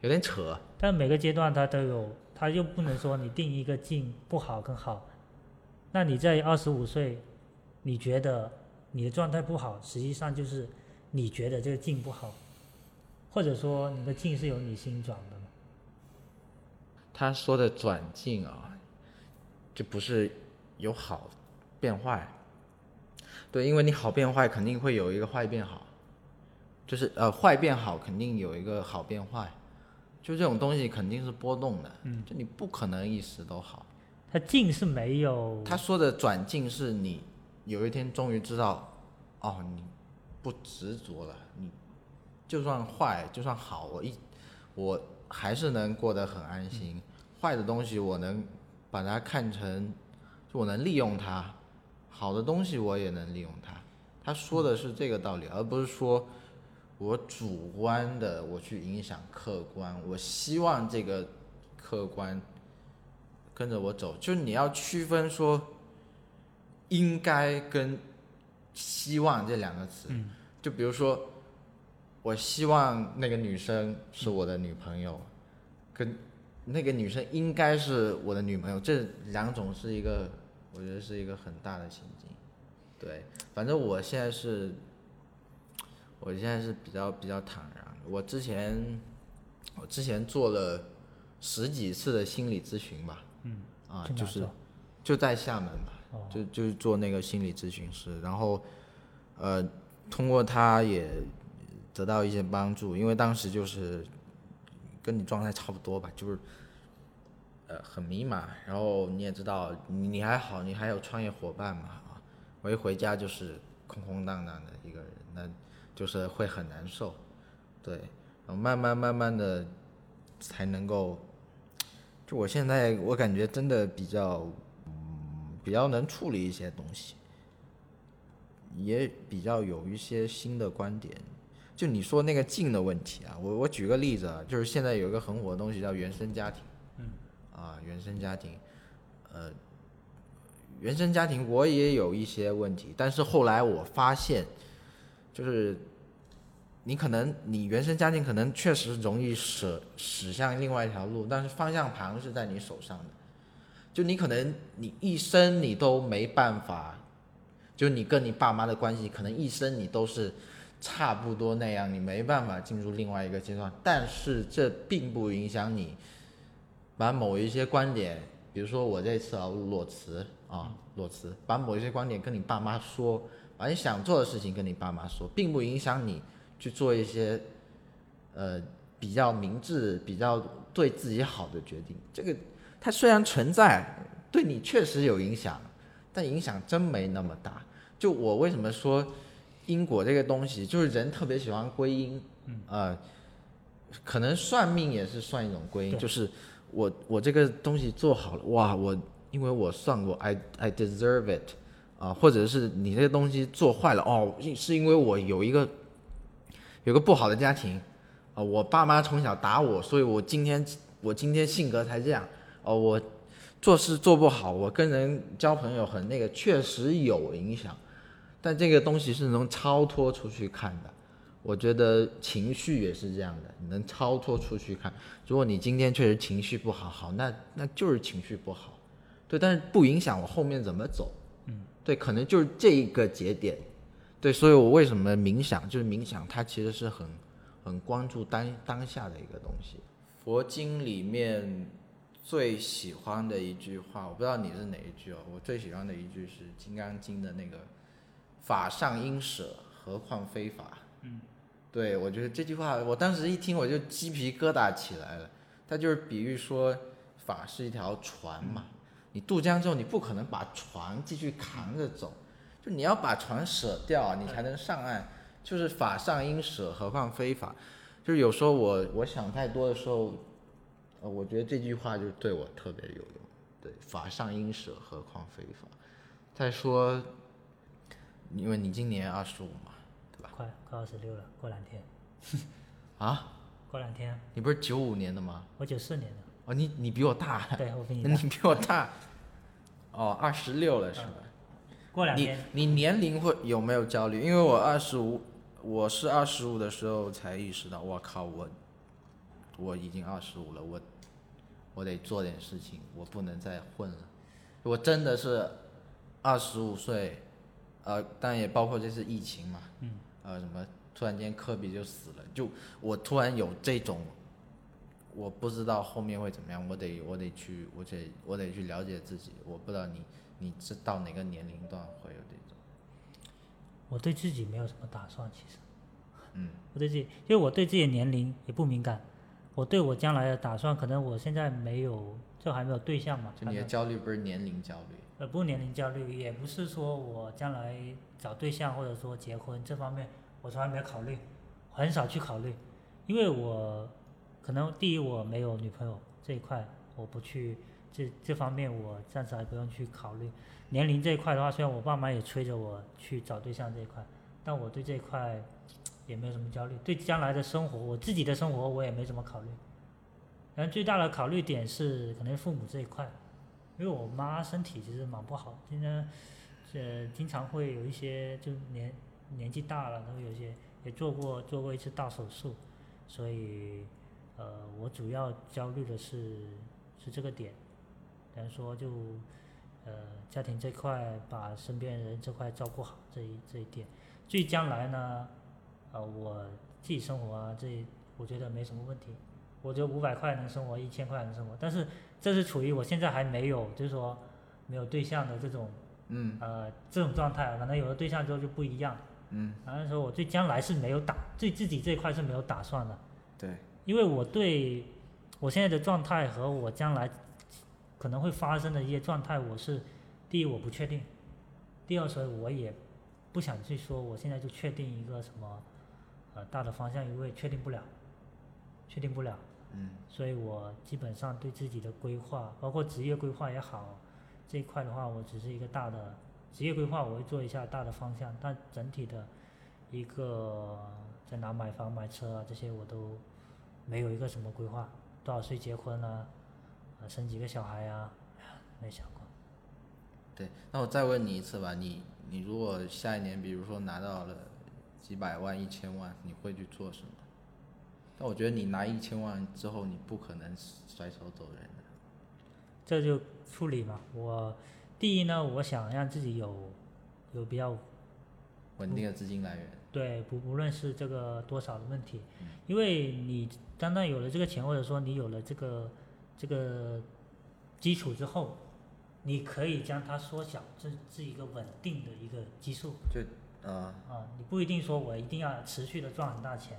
有点扯。但每个阶段它都有，它又不能说你定一个进不好跟好。那你在二十五岁，你觉得你的状态不好，实际上就是你觉得这个进不好，或者说你的进是由你心转的吗？他说的转进啊，就不是有好变坏，对，因为你好变坏，肯定会有一个坏变好，就是呃坏变好，肯定有一个好变坏，就这种东西肯定是波动的，嗯，就你不可能一时都好。它进是没有，他说的转进是你有一天终于知道，哦，你不执着了，你就算坏就算好，我一我还是能过得很安心。坏的东西我能把它看成，就我能利用它；好的东西我也能利用它。他说的是这个道理，而不是说我主观的我去影响客观，我希望这个客观跟着我走。就是你要区分说应该跟希望这两个词。嗯就比如说，我希望那个女生是我的女朋友，跟那个女生应该是我的女朋友，这两种是一个，我觉得是一个很大的情境。对，反正我现在是，我现在是比较比较坦然。我之前，我之前做了十几次的心理咨询吧，嗯，啊，就是就在厦门吧，哦就就是做那个心理咨询师，然后，呃，通过他也得到一些帮助，因为当时就是跟你状态差不多吧，就是呃很迷茫，然后你也知道你你还好，你还有创业伙伴嘛啊，我一回家就是空空荡荡的一个人，那就是会很难受，对，然后慢慢慢慢的才能够，就我现在我感觉真的比较。嗯比较能处理一些东西，也比较有一些新的观点。就你说那个静的问题啊，我我举个例子啊，就是现在有一个很火的东西叫原生家庭，嗯，啊，原生家庭，呃，原生家庭我也有一些问题，但是后来我发现，就是你可能你原生家庭可能确实容易驶驶向另外一条路，但是方向盘是在你手上的。就你可能你一生你都没办法，就你跟你爸妈的关系，可能一生你都是差不多那样，你没办法进入另外一个阶段。但是这并不影响你把某一些观点，比如说我这次啊裸辞啊裸辞，把某一些观点跟你爸妈说，把你想做的事情跟你爸妈说，并不影响你去做一些呃比较明智、比较对自己好的决定。这个。它虽然存在，对你确实有影响，但影响真没那么大。就我为什么说因果这个东西，就是人特别喜欢归因，呃，可能算命也是算一种归因，就是我我这个东西做好了，哇，我因为我算过，I I deserve it，啊、或者是你这个东西做坏了，哦，是因为我有一个有个不好的家庭，啊、我爸妈从小打我，所以我今天我今天性格才这样。哦，我做事做不好，我跟人交朋友很那个，确实有影响，但这个东西是能超脱出去看的。我觉得情绪也是这样的，能超脱出去看。如果你今天确实情绪不好，好，那那就是情绪不好，对，但是不影响我后面怎么走。嗯，对，可能就是这一个节点。对，所以我为什么冥想，就是冥想，它其实是很很关注当当下的一个东西。佛经里面。最喜欢的一句话，我不知道你是哪一句哦。我最喜欢的一句是《金刚经》的那个“法上应舍，何况非法”。嗯，对我觉得这句话，我当时一听我就鸡皮疙瘩起来了。它就是比喻说，法是一条船嘛，你渡江之后，你不可能把船继续扛着走，就你要把船舍掉，你才能上岸。就是法上应舍，何况非法。就是有时候我我想太多的时候。呃，我觉得这句话就对我特别有用。对，法上应舍，何况非法。再说，因为你今年二十五嘛，对吧？快快二十六了，过两天。啊？过两天。你不是九五年的吗？我九四年的。哦，你你比我大。对，我比你大。你比我大。哦，二十六了是吧？你过两天你年龄会有没有焦虑？因为我二十五，我是二十五的时候才意识到，我靠，我我已经二十五了，我我得做点事情，我不能再混了。我真的是二十五岁，呃，当然也包括这次疫情嘛，嗯，呃，什么突然间科比就死了，就我突然有这种，我不知道后面会怎么样，我得我得去，我得我得去了解自己，我不知道你你知到哪个年龄段会有这种，我对自己没有什么打算，其实嗯。我对自己，因为我对自己的年龄也不敏感，我对我将来的打算，可能我现在没有，就还没有对象嘛，就你的焦虑不是年龄焦虑，呃，不是年龄焦虑，也不是说我将来找对象或者说结婚这方面，我从来没有考虑，很少去考虑，因为我可能第一我没有女朋友这一块，我不去这这方面我暂时还不用去考虑。年龄这一块的话，虽然我爸妈也催着我去找对象这一块，但我对这一块也没有什么焦虑。对将来的生活，我自己的生活我也没怎么考虑。然后最大的考虑点是可能父母这一块，因为我妈身体其实蛮不好，今天呃经常会有一些就年年纪大了，然后有些也做过做过一次大手术，所以呃我主要焦虑的是是这个点，等于说就呃家庭这块把身边人这块照顾好这一这一点，至于将来呢，呃我自己生活啊这我觉得没什么问题，我觉得五百块能生活，一千块能生活，但是这是处于我现在还没有，就是说没有对象的这种嗯。呃这种状态，可能有了对象之后就不一样。嗯，然后说我对将来是没有打，对自己这一块是没有打算的，对，因为我对我现在的状态和我将来可能会发生的一些状态，我是第一我不确定，第二所以我也不想去说我现在就确定一个什么呃大的方向，因为确定不了，确定不了。嗯所以我基本上对自己的规划，包括职业规划也好，这一块的话，我只是一个大的职业规划，我会做一下大的方向，但整体的一个在哪买房、买车啊这些，我都没有一个什么规划，多少岁结婚啊，啊生几个小孩啊，没想过。对。那我再问你一次吧，你你如果下一年比如说拿到了几百万、一千万，你会去做什么？但我觉得你拿一千万之后，你不可能甩手走人的。这就处理嘛。我第一呢，我想让自己有有比较稳定的资金来源。对，不不论是这个多少的问题，嗯因为你单单有了这个钱，或者说你有了这个这个基础之后，你可以将它缩小，这是一个稳定的一个基数就，啊啊。你不一定说我一定要持续的赚很大钱，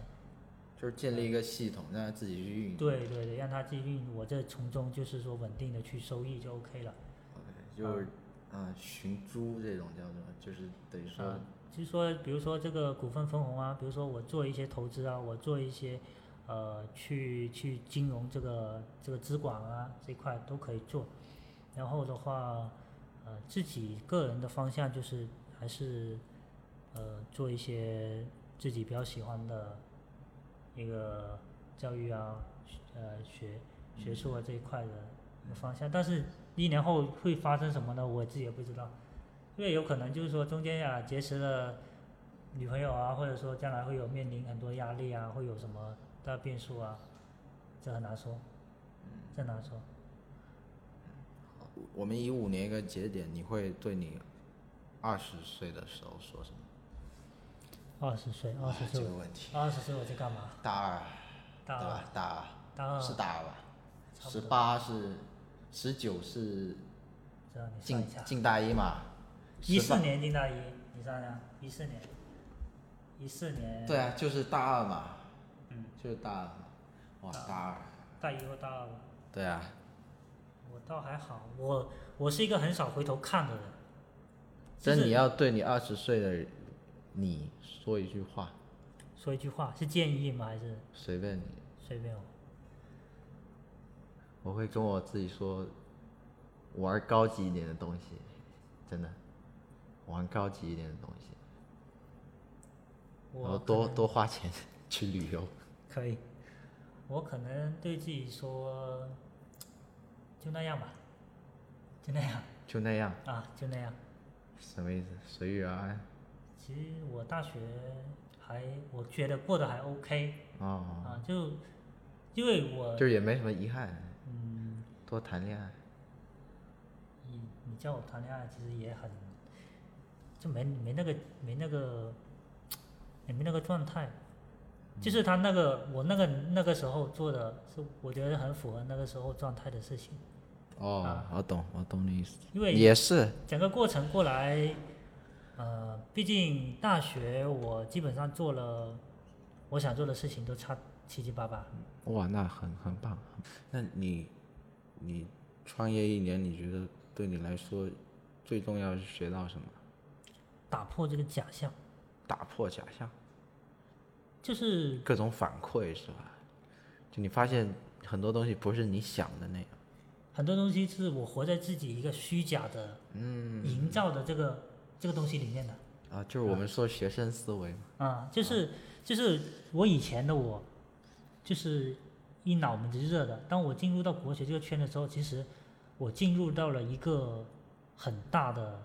就是建立一个系统，让它自己去运营。对对对，让它继续，我这从中就是说稳定的去收益就 OK 了。OK，就是啊寻租这种叫做，就是等于说啊，就是说，比如说这个股份分红啊，比如说我做一些投资啊，我做一些呃去去金融这个这个资管啊这一块都可以做。然后的话，呃，自己个人的方向就是还是呃做一些自己比较喜欢的一个教育啊，呃学学术啊这一块的方向。但是一年后会发生什么呢？我自己也不知道。因为有可能就是说中间呀、结识了女朋友啊，或者说将来会有面临很多压力啊，会有什么大变数啊，这很难说，这很难说。我们以五年一个节点，你会对你二十岁的时候说什么？二十岁，二十岁个问题，二十岁我在干嘛？大二，大二对吧？大二大二，是大二吧？十八是，十九是进进大一嘛？一四年进大一，你算算，一四年，一四年，对啊，就是大二嘛，嗯，就是大二。哇，大二大一或大二吧。对啊，我倒还好，我我是一个很少回头看的人。就是真你要对你二十岁的你说一句话，说一句话，是建议吗？还是随便你，随便我？我会跟我自己说，玩高级一点的东西，真的，玩高级一点的东西，然后多多花钱去旅游。可以，我可能对自己说，就那样吧，就那样。就那样，啊，就那样，什么意思？随遇而安。其实我大学还我觉得过得还 OK 哦，啊，就因为我就是也没什么遗憾，嗯，多谈恋爱。你你叫我谈恋爱，其实也很就没没那个没那个也没那个状态，就是他那个我那个那个时候做的是我觉得很符合那个时候状态的事情，哦啊，我懂，我懂你意思。因为也是，整个过程过来，呃，毕竟大学我基本上做了我想做的事情都差七七八八。哇，那很很棒。那你你创业一年，你觉得对你来说最重要是学到什么？打破这个假象，打破假象，就是各种反馈是吧？就你发现很多东西不是你想的那样。很多东西是我活在自己一个虚假的，嗯，营造的这个这个东西里面的。啊，就是我们说学生思维嘛。啊，就是就是我以前的我，就是一脑门子热的。当我进入到国学这个圈的时候，其实我进入到了一个很大的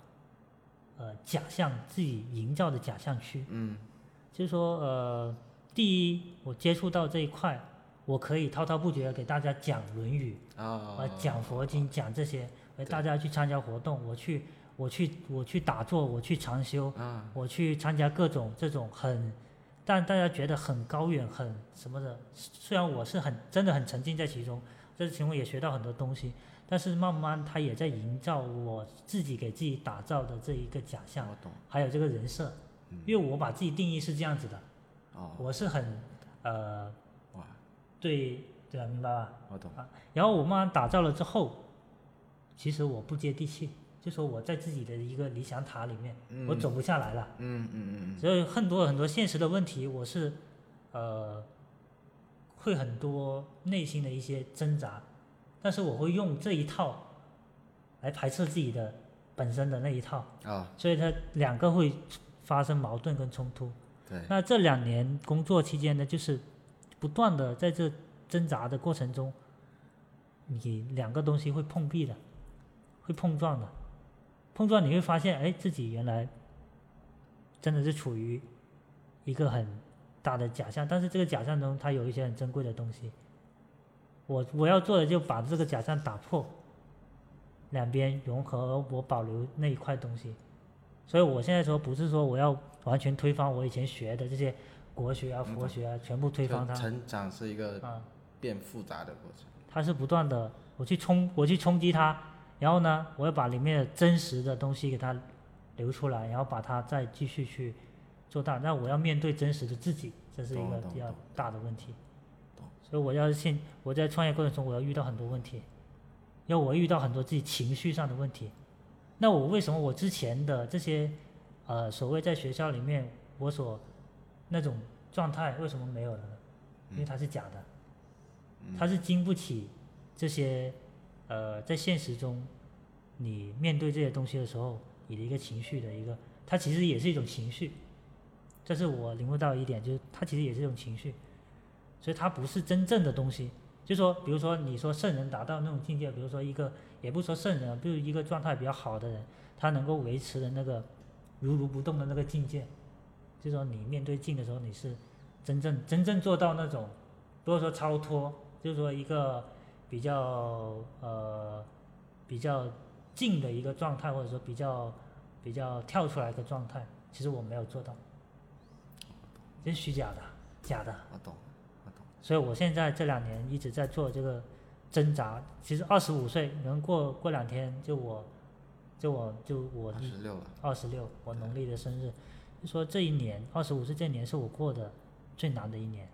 呃假象，自己营造的假象区。嗯，就是说呃，第一，我接触到这一块，我可以滔滔不绝的给大家讲《论语》啊啊，讲佛经，讲这些，哎，大家去参加活动，我去我去我去打坐，我去禅修。啊，我去参加各种这种很，但大家觉得很高远、很什么的。虽然我是很真的很沉浸在其中，这其中也学到很多东西，但是慢慢他也在营造我自己给自己打造的这一个假象。还有这个人设。因为我把自己定义是这样子的，哦，我是很呃哇，对对吧？明白吧？我懂。然后我慢慢打造了之后，其实我不接地气，就说我在自己的一个理想塔里面，我走不下来了。嗯嗯嗯所以很多很多现实的问题，我是呃会很多内心的一些挣扎，但是我会用这一套来排斥自己的本身的那一套，嗯。啊，所以它两个会发生矛盾跟冲突。那这两年工作期间呢，就是不断的在这挣扎的过程中，你两个东西会碰壁的，会碰撞的，碰撞你会发现，哎，自己原来真的是处于一个很大的假象，但是这个假象中它有一些很珍贵的东西。我我要做的就把这个假象打破，两边融合，我保留那一块东西。所以我现在说不是说我要完全推翻我以前学的这些国学啊、佛学啊，全部推翻它。成长是一个啊，变复杂的过程。它是不断的，我去冲，我去冲击它，然后呢，我要把里面的真实的东西给它留出来，然后把它再继续去做大。那我要面对真实的自己，这是一个比较大的问题懂。所以我要现我在创业过程中，我要遇到很多问题，因为我遇到很多自己情绪上的问题。那我为什么我之前的这些呃所谓在学校里面我所那种状态为什么没有了呢？因为它是假的。它是经不起这些，呃，在现实中，你面对这些东西的时候，你的一个情绪的一个，它其实也是一种情绪，这是我领悟到一点，就是它其实也是一种情绪，所以它不是真正的东西。就说，比如说你说圣人达到那种境界，比如说一个，也不说圣人啊，比如一个状态比较好的人，他能够维持的那个如如不动的那个境界，就说你面对镜的时候，你是真正真正做到那种，不是说超脱。就是说一个比较呃比较静的一个状态，或者说比较比较跳出来一个状态，其实我没有做到，这是虚假的，假的。我懂，我懂。所以我现在这两年一直在做这个挣扎。其实二十五岁，能过过两天就我，就我就我二十六了。二十六，我农历的生日，就说这一年二十五岁这年是我过的最难的一年。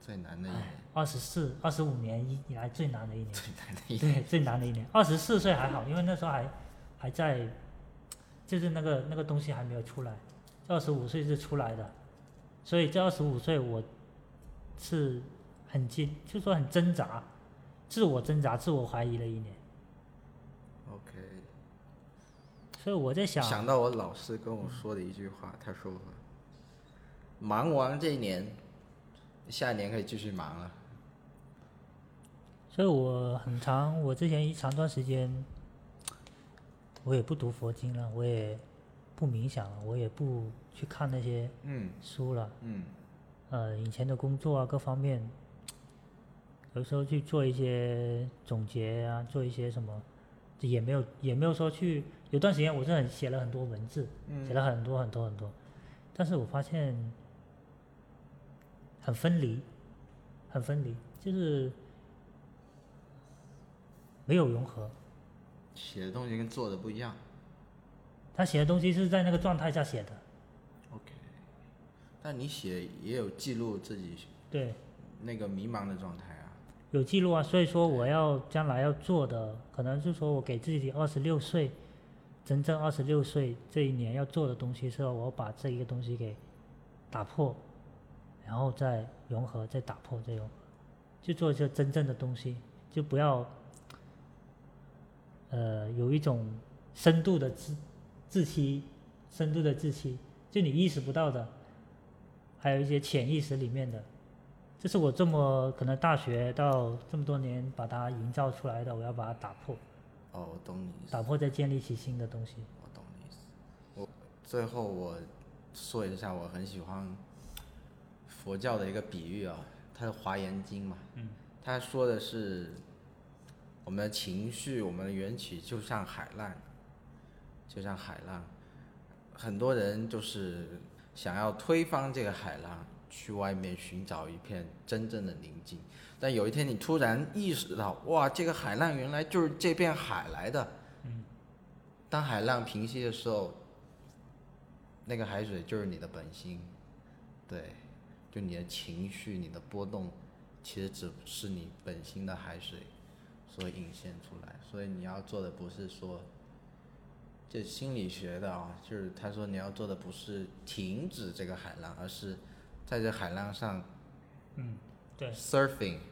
最难的一年，二十四、二十五年以以来最难的一年，最难的一年。对，最难的一年。二十四岁还好，因为那时候还还在，就是那个那个东西还没有出来。二十五岁是出来的，所以这二十五岁我是很艰，就说很挣扎，自我挣扎、自我怀疑的一年。OK。所以我在想，想到我老师跟我说的一句话，他说：“忙完这一年，下一年可以继续忙了。所以我很长，我之前一长段时间，我也不读佛经了，我也不冥想了，我也不去看那些嗯书了。嗯呃，以前的工作啊，各方面，有时候去做一些总结啊，做一些什么，也没有也没有说去。有段时间我是很写了很多文字，写嗯了很多很多很多，但是我发现很分离，很分离，就是没有融合。写的东西跟做的不一样。他写的东西是在那个状态下写的，OK，但你写也有记录自己对，那个迷茫的状态啊。有记录啊。所以说我要将来要做的，可能是说我给自己二十六岁，真正二十六岁这一年要做的东西是，我把这一个东西给打破，然后再融合，再打破，再融合，就做一些真正的东西，就不要，呃，有一种深度的自自欺，深度的自欺，就你意识不到的，还有一些潜意识里面的，这是我这么可能大学到这么多年把它营造出来的，我要把它打破，哦，我懂你意思，打破再建立起新的东西。我懂你意思。我最后我说一下，我很喜欢佛教的一个比喻啊，它是《华严经》嘛，嗯，他说的是我们的情绪，我们的缘起就像海浪，就像海浪，很多人就是想要推翻这个海浪，去外面寻找一片真正的宁静。但有一天你突然意识到，哇，这个海浪原来就是这片海来的。嗯。当海浪平息的时候，那个海水就是你的本心，对，就你的情绪、你的波动，其实只是你本心的海水所引现出来。所以你要做的不是说，这心理学的啊，就是他说你要做的不是停止这个海浪，而是在这海浪上嗯，对，surfing 啊。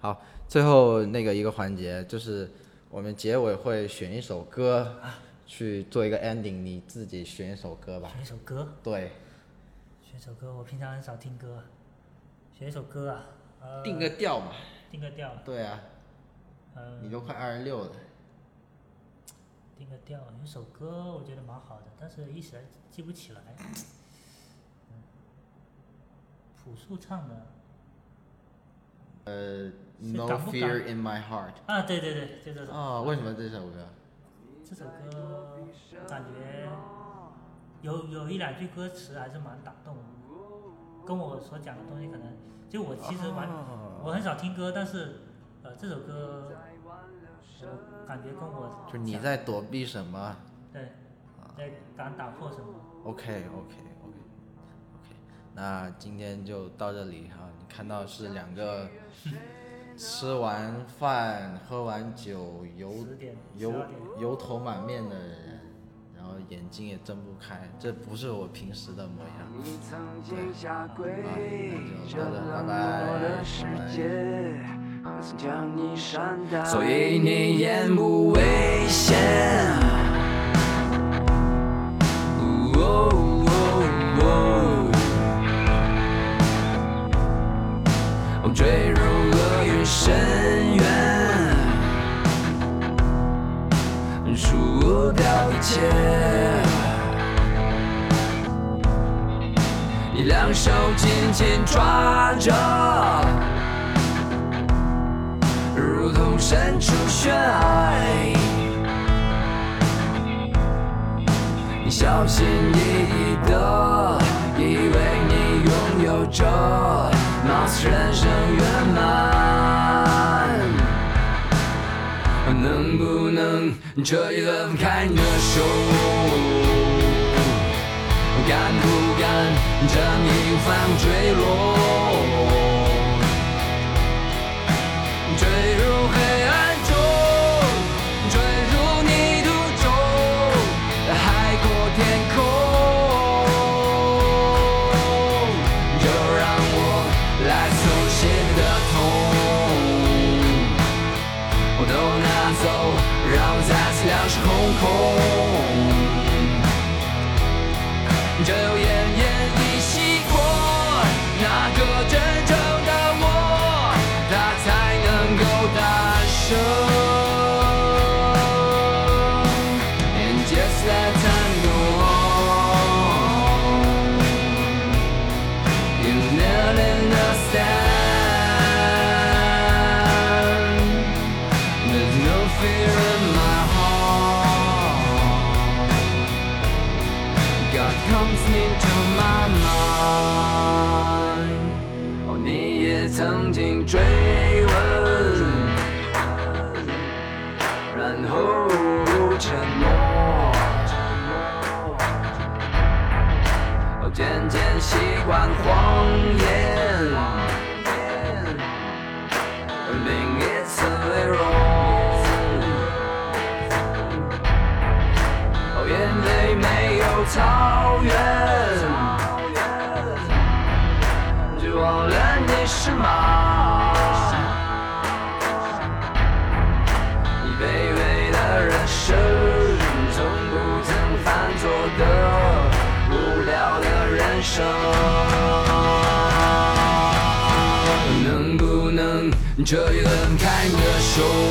好，最后那个一个环节就是我们结尾会选一首歌去做一个 ending，你自己选一首歌吧。选一首歌，对，选一首歌，我平常很少听歌，选一首歌啊，呃，定个调嘛。定个调，对啊，呃，你都快二十六了。定个调，有一首歌我觉得蛮好的，但是一时还记不起来。嗯，朴树唱的呃是，No fear in my heart。啊，对对对，就这首。哦，为什么这首歌？这首歌感觉有有一两句歌词还是蛮打动我，跟我所讲的东西可能就我其实蛮、哦我很少听歌，但是呃这首歌我感觉跟我就你在躲避什么对在敢打破什么。？OK OK OK OK，那今天就到这里哈。你看到是两个吃完饭、喝完酒、油油油头满面的人，然后眼睛也睁不开，这不是我平时的模样。你曾经下跪啊那就这拜拜所以你眼不危险。哦哦深渊，输掉一切。你两手紧紧抓着。如同身处悬崖。你小心翼翼的，以为你拥有着，貌似人生圆满。能不能彻底的放开你的手？敢不敢这义无反坠落？让我再次两手空空。这一轮开你的手？